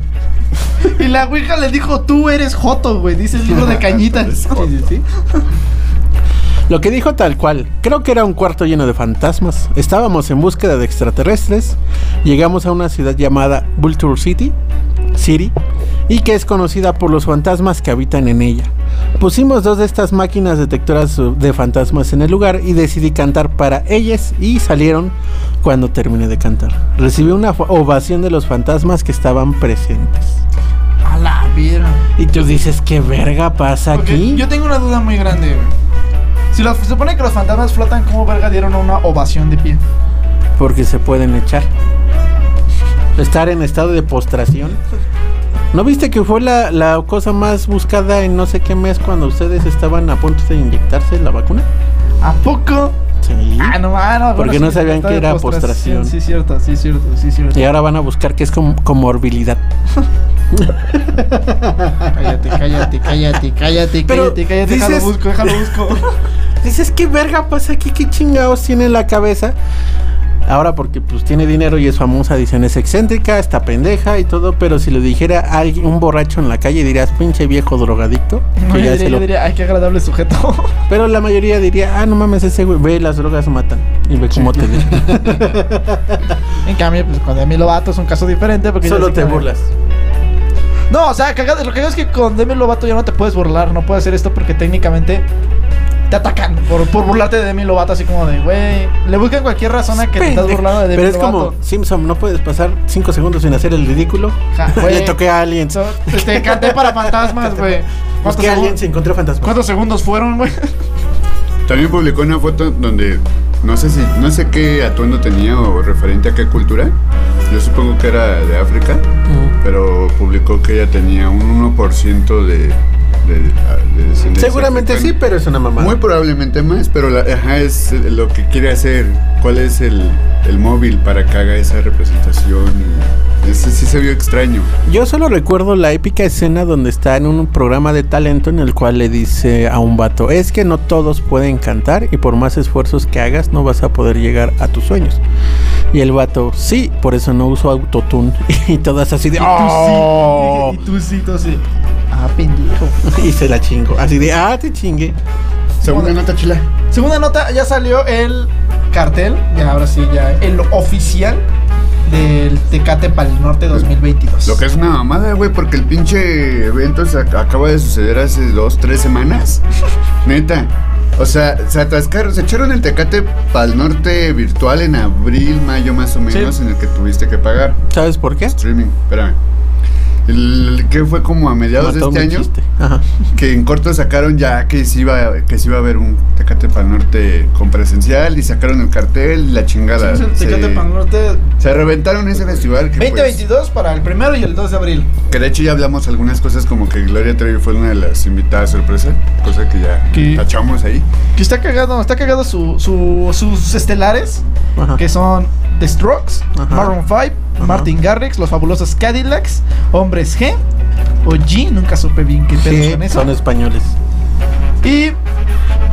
[SPEAKER 5] y la ouija le dijo, tú eres Joto, güey. Dice el libro de cañitas.
[SPEAKER 4] Sí, sí. Lo que dijo tal cual, creo que era un cuarto lleno de fantasmas. Estábamos en búsqueda de extraterrestres. Llegamos a una ciudad llamada Vulture City, City, y que es conocida por los fantasmas que habitan en ella. Pusimos dos de estas máquinas detectoras de fantasmas en el lugar y decidí cantar para ellas y salieron cuando terminé de cantar. Recibí una ovación de los fantasmas que estaban presentes.
[SPEAKER 5] A la vida.
[SPEAKER 4] Y tú dices, ¿qué verga pasa
[SPEAKER 5] Porque
[SPEAKER 4] aquí?
[SPEAKER 5] Yo tengo una duda muy grande. Si los- se supone que los fantasmas flotan, ¿cómo verga dieron una ovación de pie?
[SPEAKER 4] Porque se pueden echar. Estar en estado de postración. ¿No viste que fue la, la cosa más buscada en no sé qué mes cuando ustedes estaban a punto de inyectarse la vacuna?
[SPEAKER 5] ¿A poco?
[SPEAKER 4] Sí.
[SPEAKER 5] Ah, no, ah, no.
[SPEAKER 4] Porque no sabían que era postración.
[SPEAKER 5] Sí, cierto, sí, cierto, sí, cierto.
[SPEAKER 4] Y ahora van a buscar qué es com- comorbilidad.
[SPEAKER 5] Cállate, cállate, cállate, cállate,
[SPEAKER 4] Pero
[SPEAKER 5] cállate, cállate. Déjalo
[SPEAKER 4] dices-
[SPEAKER 5] busco, déjalo busco.
[SPEAKER 4] Dices, ¿qué verga pasa aquí? ¿Qué chingados tiene en la cabeza? Ahora porque pues tiene dinero y es famosa, dicen es excéntrica, está pendeja y todo, pero si lo dijera alguien, un borracho en la calle dirías, pinche viejo drogadicto.
[SPEAKER 5] No,
[SPEAKER 4] que
[SPEAKER 5] yo
[SPEAKER 4] ya
[SPEAKER 5] diría,
[SPEAKER 4] se
[SPEAKER 5] yo
[SPEAKER 4] lo-
[SPEAKER 5] diría, ay, qué agradable sujeto.
[SPEAKER 4] Pero la mayoría diría, ah, no mames, ese güey, ve, las drogas matan. Y ve cómo te deja.
[SPEAKER 5] en cambio, pues con Demi Lovato es un caso diferente porque
[SPEAKER 4] Solo te
[SPEAKER 5] que-
[SPEAKER 4] burlas.
[SPEAKER 5] No, o sea, cagado, lo que digo es que con Demi Lovato ya no te puedes burlar, no puedes hacer esto porque técnicamente te atacan por, por burlarte de Demi Lovato, así como de, güey, le buscan cualquier razón a que te estás burlando de Demi
[SPEAKER 4] Pero es
[SPEAKER 5] Lovato.
[SPEAKER 4] como Simpson, no puedes pasar 5 segundos sin hacer el ridículo.
[SPEAKER 5] Ja.
[SPEAKER 4] Le toqué a alguien.
[SPEAKER 5] So- te, canté para fantasmas, güey. ¿Cuántos,
[SPEAKER 4] Busqué a alguien, se encontró fantasma.
[SPEAKER 5] ¿Cuántos segundos fueron, güey?
[SPEAKER 3] También publicó una foto donde no sé si no sé qué atuendo tenía o referente a qué cultura. Yo supongo que era de África, pero publicó que ella tenía un 1% de, de, de descendencia
[SPEAKER 4] Seguramente sí,
[SPEAKER 3] africana.
[SPEAKER 4] pero es una mamá.
[SPEAKER 3] Muy probablemente más, pero la- ajá, es lo que quiere hacer. ¿Cuál es el, el móvil para que haga esa representación? Ese sí se vio extraño.
[SPEAKER 4] Yo solo recuerdo la épica escena donde está en un programa de talento en el cual le dice a un vato, es que no todos pueden cantar y por más esfuerzos que hagas no vas a poder llegar a tus sueños. Y el vato, sí, por eso no uso autotune. Y todas así de, "Oh".
[SPEAKER 5] Y tú sí, tú sí. Ah, pendejo.
[SPEAKER 4] y se la chingo. Así de, ah, te chingue.
[SPEAKER 3] Segunda nota chila.
[SPEAKER 5] Segunda nota, ya salió el cartel, ya ahora sí, ya el oficial del Tecate para el Norte 2022.
[SPEAKER 3] Lo que es una mamada, güey, porque el pinche evento se ac- acaba de suceder hace dos, tres semanas. Neta. O sea, se atascaron, se echaron el tecate para el norte virtual en abril, mayo más o menos,
[SPEAKER 5] Sí.
[SPEAKER 3] en el que tuviste que pagar.
[SPEAKER 4] ¿Sabes por qué?
[SPEAKER 3] Streaming, espérame. El, que fue como a mediados
[SPEAKER 4] Mató
[SPEAKER 3] de este año.
[SPEAKER 4] Ajá.
[SPEAKER 3] que en corto sacaron ya que se iba, que se iba a ver un Tecate para el norte con presencial y sacaron el cartel y la chingada.
[SPEAKER 5] Sí, el Tecate
[SPEAKER 3] se,
[SPEAKER 5] Norte
[SPEAKER 3] se reventaron ese festival que, pues,
[SPEAKER 5] 2022 para el primero y el 2 de abril.
[SPEAKER 3] que de hecho ya hablamos algunas cosas como que Gloria Trevi fue una de las invitadas sorpresa, cosa que ya
[SPEAKER 5] ¿Qué?
[SPEAKER 3] tachamos ahí.
[SPEAKER 5] Que está cagado, está cagado su, su- sus estelares,
[SPEAKER 4] Ajá.
[SPEAKER 5] que son The Strokes,
[SPEAKER 4] Ajá.
[SPEAKER 5] Maroon 5,
[SPEAKER 4] Ajá.
[SPEAKER 5] Martin Garrix, Los Fabulosos Cadillacs, Hombres G, o G, nunca supe bien qué pedo
[SPEAKER 4] Sí,
[SPEAKER 5] con eso.
[SPEAKER 4] son españoles.
[SPEAKER 5] Y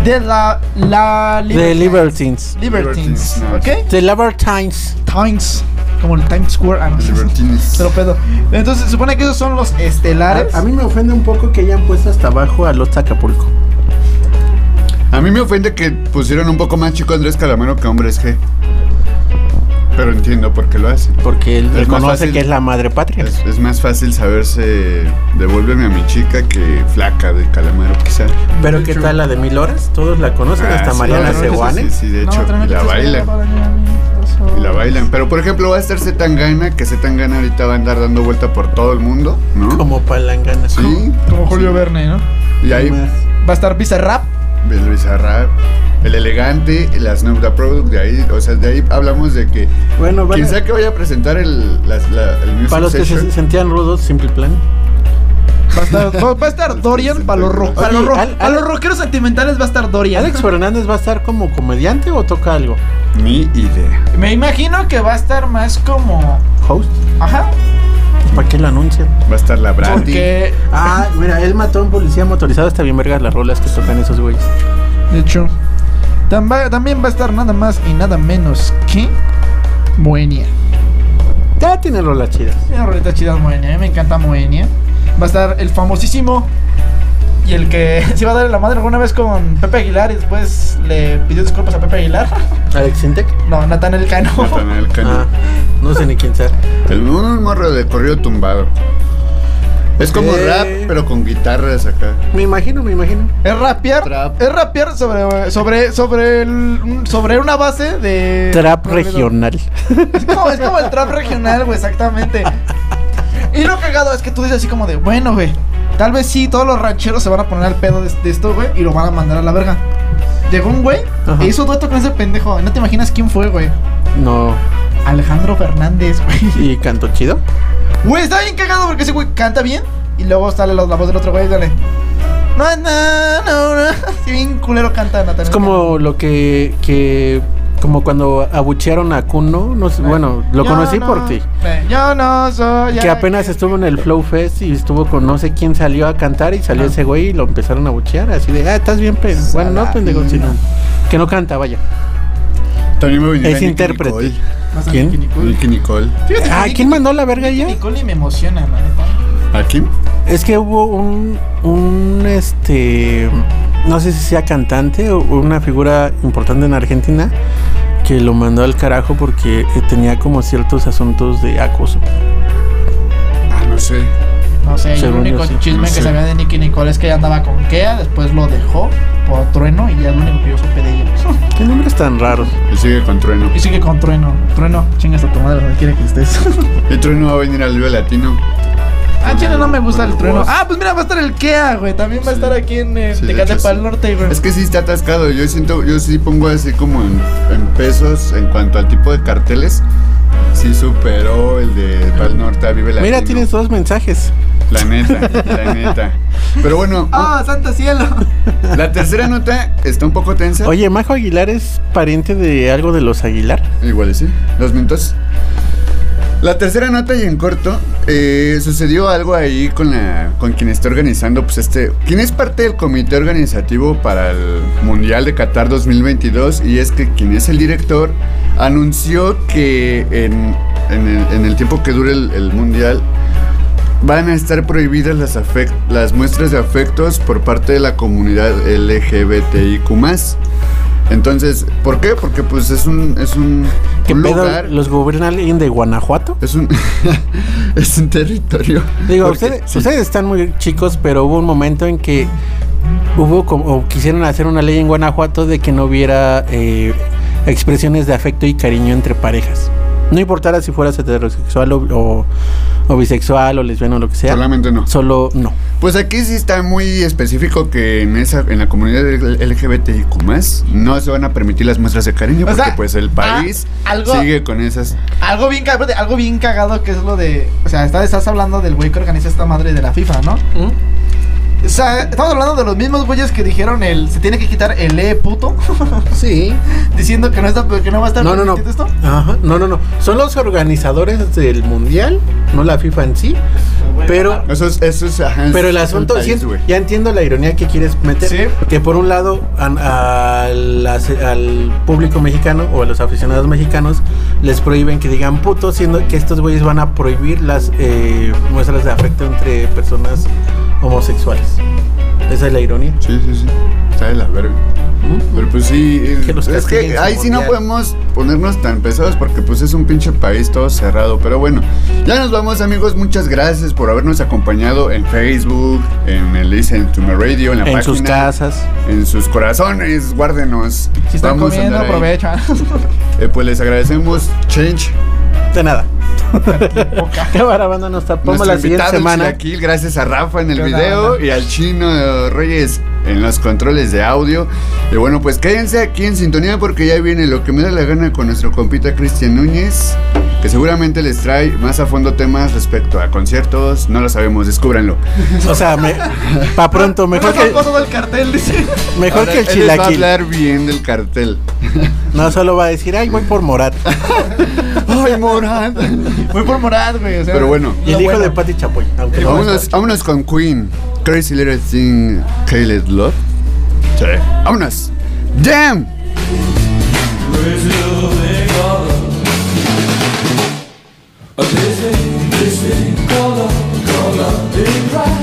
[SPEAKER 5] de la, la
[SPEAKER 4] The Libertines.
[SPEAKER 5] Libertines. ¿ok?
[SPEAKER 4] The Libertines.
[SPEAKER 5] Times, como el Times Square, ah, no sé. Pero pedo. Entonces, se supone que esos son los estelares.
[SPEAKER 4] A, a mí me ofende un poco que hayan puesto hasta abajo a los Acapulco.
[SPEAKER 3] A mí me ofende que pusieron un poco más chico Andrés Calamaro que Hombres G. Pero entiendo por qué lo hacen.
[SPEAKER 4] Porque él
[SPEAKER 3] Es
[SPEAKER 4] reconoce
[SPEAKER 3] fácil.
[SPEAKER 4] que es la madre patria.
[SPEAKER 3] Es, es más fácil saberse devuélveme a mi chica que flaca de Calamaro quizá.
[SPEAKER 4] Pero ¿qué tal la de mil horas? Todos la conocen,
[SPEAKER 3] Ah,
[SPEAKER 4] hasta
[SPEAKER 3] sí,
[SPEAKER 4] Mariana
[SPEAKER 3] sí, sí. Sí, de hecho, y la
[SPEAKER 5] tu
[SPEAKER 3] baila.
[SPEAKER 5] tesoro para mí, amigo.
[SPEAKER 3] Y la bailan. Pero por ejemplo va a estar Zetangana, que Zetangana ahorita va a andar dando vuelta por todo el mundo, ¿no?
[SPEAKER 4] Como palangana.
[SPEAKER 3] Sí.
[SPEAKER 5] Como Julio Verne, ¿no?
[SPEAKER 3] Y ahí
[SPEAKER 4] Más.
[SPEAKER 5] Va a estar Bizarrap.
[SPEAKER 3] El Bizarrap, el elegante, la Snoop Dogg Product, de ahí, o sea, de ahí hablamos de que
[SPEAKER 4] Bueno,
[SPEAKER 3] quien
[SPEAKER 4] van-
[SPEAKER 3] sea que vaya a presentar el, la- el Music
[SPEAKER 4] para los que se sentían rudos, Simple Plan.
[SPEAKER 5] Va a estar, va va a estar Dorian para los, ro- para los, ro-
[SPEAKER 4] Al-
[SPEAKER 5] para los rockeros sentimentales va a estar Dorian.
[SPEAKER 4] ¿Alex Fernández va a estar como comediante o toca algo?
[SPEAKER 3] Ni idea.
[SPEAKER 5] Me imagino que va a estar más como.
[SPEAKER 4] ¿Host?
[SPEAKER 5] Ajá.
[SPEAKER 4] ¿Para qué lo anuncian?
[SPEAKER 3] Va a estar la Brandy.
[SPEAKER 5] Porque.
[SPEAKER 4] Ah, mira, él mató a un policía motorizado. Está bien vergas las rolas que tocan esos güeyes.
[SPEAKER 5] De hecho. También va a estar nada más y nada menos que. Moenia.
[SPEAKER 4] Ya tiene rolas chidas.
[SPEAKER 5] Una rolita chida Moenia. A mí me encanta Moenia. Va a estar el famosísimo. Y el que se iba a dar la madre alguna vez con Pepe Aguilar y después le pidió disculpas a Pepe Aguilar.
[SPEAKER 4] Alex Sintek.
[SPEAKER 5] No, Natanael Cano.
[SPEAKER 3] Natanael Cano.
[SPEAKER 4] Ah, no sé ni quién sea.
[SPEAKER 3] El un morro de corrido tumbado. Es como
[SPEAKER 4] Ok.
[SPEAKER 3] rap, pero con guitarras acá.
[SPEAKER 4] Me imagino, me imagino.
[SPEAKER 5] Es rapear,
[SPEAKER 3] Trap.
[SPEAKER 5] es rapear sobre sobre sobre el- sobre una base de
[SPEAKER 4] Trap regional.
[SPEAKER 5] Es como, es como el trap regional, güey, exactamente. Y lo cagado es que tú dices así como de, bueno, güey, tal vez sí, todos los rancheros se van a poner al pedo de, de esto, güey, y lo van a mandar a la verga. Llegó un güey
[SPEAKER 4] Ajá.
[SPEAKER 5] e hizo dueto con ese pendejo. No te imaginas quién fue, güey.
[SPEAKER 4] No.
[SPEAKER 5] Alejandro Fernández, güey.
[SPEAKER 4] ¿Y canto chido?
[SPEAKER 5] Güey, está bien cagado porque ese güey canta bien. Y luego sale la, la voz del otro güey y dale. No, no, no, no. Bien culero canta Natanael.
[SPEAKER 4] Es como lo que, que como cuando abuchearon a Kuno, no sé, bueno, lo conocí
[SPEAKER 5] no-
[SPEAKER 4] por ti.
[SPEAKER 5] eh, Yo no soy.
[SPEAKER 4] Que apenas estuvo en el Flow Fest y estuvo con no sé quién salió a cantar y salió ese güey y lo empezaron a buchear así de, ah, estás bien pendejo. Bueno, no pendejo, sino que no canta, vaya.
[SPEAKER 3] También me venía
[SPEAKER 4] Es
[SPEAKER 3] Nicky
[SPEAKER 4] intérprete.
[SPEAKER 3] Nicole.
[SPEAKER 4] ¿Quién?
[SPEAKER 3] Nicky Nicole.
[SPEAKER 4] Ah, ¿quién mandó la verga ya?
[SPEAKER 5] Nicole y me emociona, la neta.
[SPEAKER 3] ¿A quién?
[SPEAKER 4] Es que hubo un, un, este, no sé si sea cantante o una figura importante en Argentina que lo mandó al carajo porque eh, tenía como ciertos asuntos de acoso.
[SPEAKER 3] Ah, no sé.
[SPEAKER 5] No sé, el
[SPEAKER 4] Según yo
[SPEAKER 5] único
[SPEAKER 4] sí.
[SPEAKER 5] chisme
[SPEAKER 3] No
[SPEAKER 5] que
[SPEAKER 3] sé.
[SPEAKER 5] sabía de Nicky Nicole es que ella andaba con Kea, después lo dejó por Trueno y ya es lo único que yo supe de ella.
[SPEAKER 4] ¿Qué nombres tan raros?
[SPEAKER 3] Él sigue con Trueno.
[SPEAKER 5] y sigue con Trueno. Trueno, chingas a tu madre donde quiera que estés.
[SPEAKER 3] El Trueno va a venir al Vive Latino.
[SPEAKER 5] Ah, chile, no me gusta el Trueno. Ah, pues mira, va a estar el Kea, güey. También va a estar aquí en eh,
[SPEAKER 3] Sí, de
[SPEAKER 5] Tecate
[SPEAKER 3] hecho,
[SPEAKER 5] para el
[SPEAKER 3] sí.
[SPEAKER 5] norte, güey.
[SPEAKER 3] Es que sí está atascado. Yo siento, yo sí pongo así como en, en pesos en cuanto al tipo de carteles. Sí superó el de Pal Norte a Vive Latino.
[SPEAKER 4] Mira, tienes dos mensajes.
[SPEAKER 3] La neta, la neta. Pero bueno,
[SPEAKER 5] ¡Ah, santo cielo!
[SPEAKER 3] la tercera nota está un poco tensa.
[SPEAKER 4] Oye, Majo Aguilar es pariente de algo de los Aguilar.
[SPEAKER 3] Igual sí, los mentos. La tercera nota y en corto, eh, sucedió algo ahí con la con quien está organizando, pues este, quien es parte del comité organizativo para el Mundial de Qatar 2022 y es que quien es el director anunció que en, en el, tiempo que dure el, Mundial van a estar prohibidas las, las muestras de afectos por parte de la comunidad LGBTIQ+. Entonces, ¿por qué? Porque pues es un, es un,
[SPEAKER 4] ¿Qué
[SPEAKER 3] un
[SPEAKER 4] pedo?
[SPEAKER 3] lugar,
[SPEAKER 4] ¿Los gobierna alguien de Guanajuato?
[SPEAKER 3] es un, es un territorio.
[SPEAKER 4] Digo,
[SPEAKER 3] Porque-
[SPEAKER 4] ustedes,
[SPEAKER 3] sí.
[SPEAKER 4] ustedes están muy chicos, pero hubo un momento en que hubo como, o quisieron hacer una ley en Guanajuato de que no hubiera eh, expresiones de afecto y cariño entre parejas. No importara si fueras heterosexual o, o- o bisexual o lesbiano o lo que sea.
[SPEAKER 3] Solamente no.
[SPEAKER 4] Solo no.
[SPEAKER 3] Pues aquí sí está muy específico que en esa en la comunidad LGBTIQ no se van a permitir las muestras de cariño
[SPEAKER 5] O
[SPEAKER 3] porque
[SPEAKER 5] sea,
[SPEAKER 3] pues el país
[SPEAKER 5] ah, algo-
[SPEAKER 3] sigue con esas
[SPEAKER 5] Algo bien, cagado, algo bien cagado que es lo de. O sea, estás, estás hablando del güey que organiza esta madre de la FIFA, ¿no? O sea, estamos hablando de los mismos güeyes que dijeron el. Se tiene que quitar el E puto.
[SPEAKER 4] Sí.
[SPEAKER 5] diciendo que no, está, que no va a estar
[SPEAKER 4] No, no, no.
[SPEAKER 5] esto.
[SPEAKER 4] Ajá. No, no, no. Son los organizadores del mundial, no la FIFA en sí. Pero
[SPEAKER 3] eso es, eso es ajá,
[SPEAKER 4] Pero el asunto,
[SPEAKER 3] país,
[SPEAKER 4] sí, ya entiendo la ironía que quieres meter.
[SPEAKER 5] Sí.
[SPEAKER 4] Que por un lado, a las- al público mexicano o a los aficionados mexicanos les prohíben que digan puto, siendo que estos güeyes van a prohibir las eh, muestras de afecto entre personas homosexuales. Esa es la ironía.
[SPEAKER 3] Sí, sí, sí. Está de la verga. Pero pues sí, eh,
[SPEAKER 4] Que los
[SPEAKER 3] es que ahí sí no podemos ponernos tan pesados porque pues es un pinche país todo cerrado. Pero bueno, ya nos vamos amigos, muchas gracias por habernos acompañado en Facebook, en el Listen to My Radio, en la
[SPEAKER 4] En
[SPEAKER 3] página.
[SPEAKER 4] sus casas.
[SPEAKER 3] En sus corazones, guárdenos.
[SPEAKER 5] Si están
[SPEAKER 3] Vamos
[SPEAKER 5] comiendo, aprovecho.
[SPEAKER 3] Eh, pues les agradecemos, Change.
[SPEAKER 4] De nada. Cámara, banda, nos tapamos
[SPEAKER 3] Nuestro
[SPEAKER 4] la siguiente semana.
[SPEAKER 3] Chilaquil, gracias a Rafa en el
[SPEAKER 5] Qué
[SPEAKER 3] video
[SPEAKER 5] onda.
[SPEAKER 3] y al chino Reyes en los controles de audio. Y bueno, pues quédense aquí en sintonía porque ya viene lo que me da la gana con nuestro compita Cristian Núñez, que seguramente les trae más a fondo temas respecto a conciertos. No lo sabemos, descúbranlo.
[SPEAKER 4] O sea, me, pa' pronto, mejor que,
[SPEAKER 5] el cartel, dice.
[SPEAKER 4] mejor
[SPEAKER 3] Ahora,
[SPEAKER 4] que el
[SPEAKER 3] él va a hablar bien del cartel.
[SPEAKER 4] No solo va a decir, ay, voy por Morat.
[SPEAKER 3] Ay, Morad.
[SPEAKER 5] Voy por Morad, güey. o sea,
[SPEAKER 3] Pero bueno.
[SPEAKER 4] Y el hijo
[SPEAKER 5] bueno.
[SPEAKER 4] de Patti Chapoy. Aunque no
[SPEAKER 3] Vámonos, vámonos con Queen. Crazy Little Thing, Caleb Love. Sí. Vámonos. Damn.
[SPEAKER 11] A busy, busy, call up, call up, big right.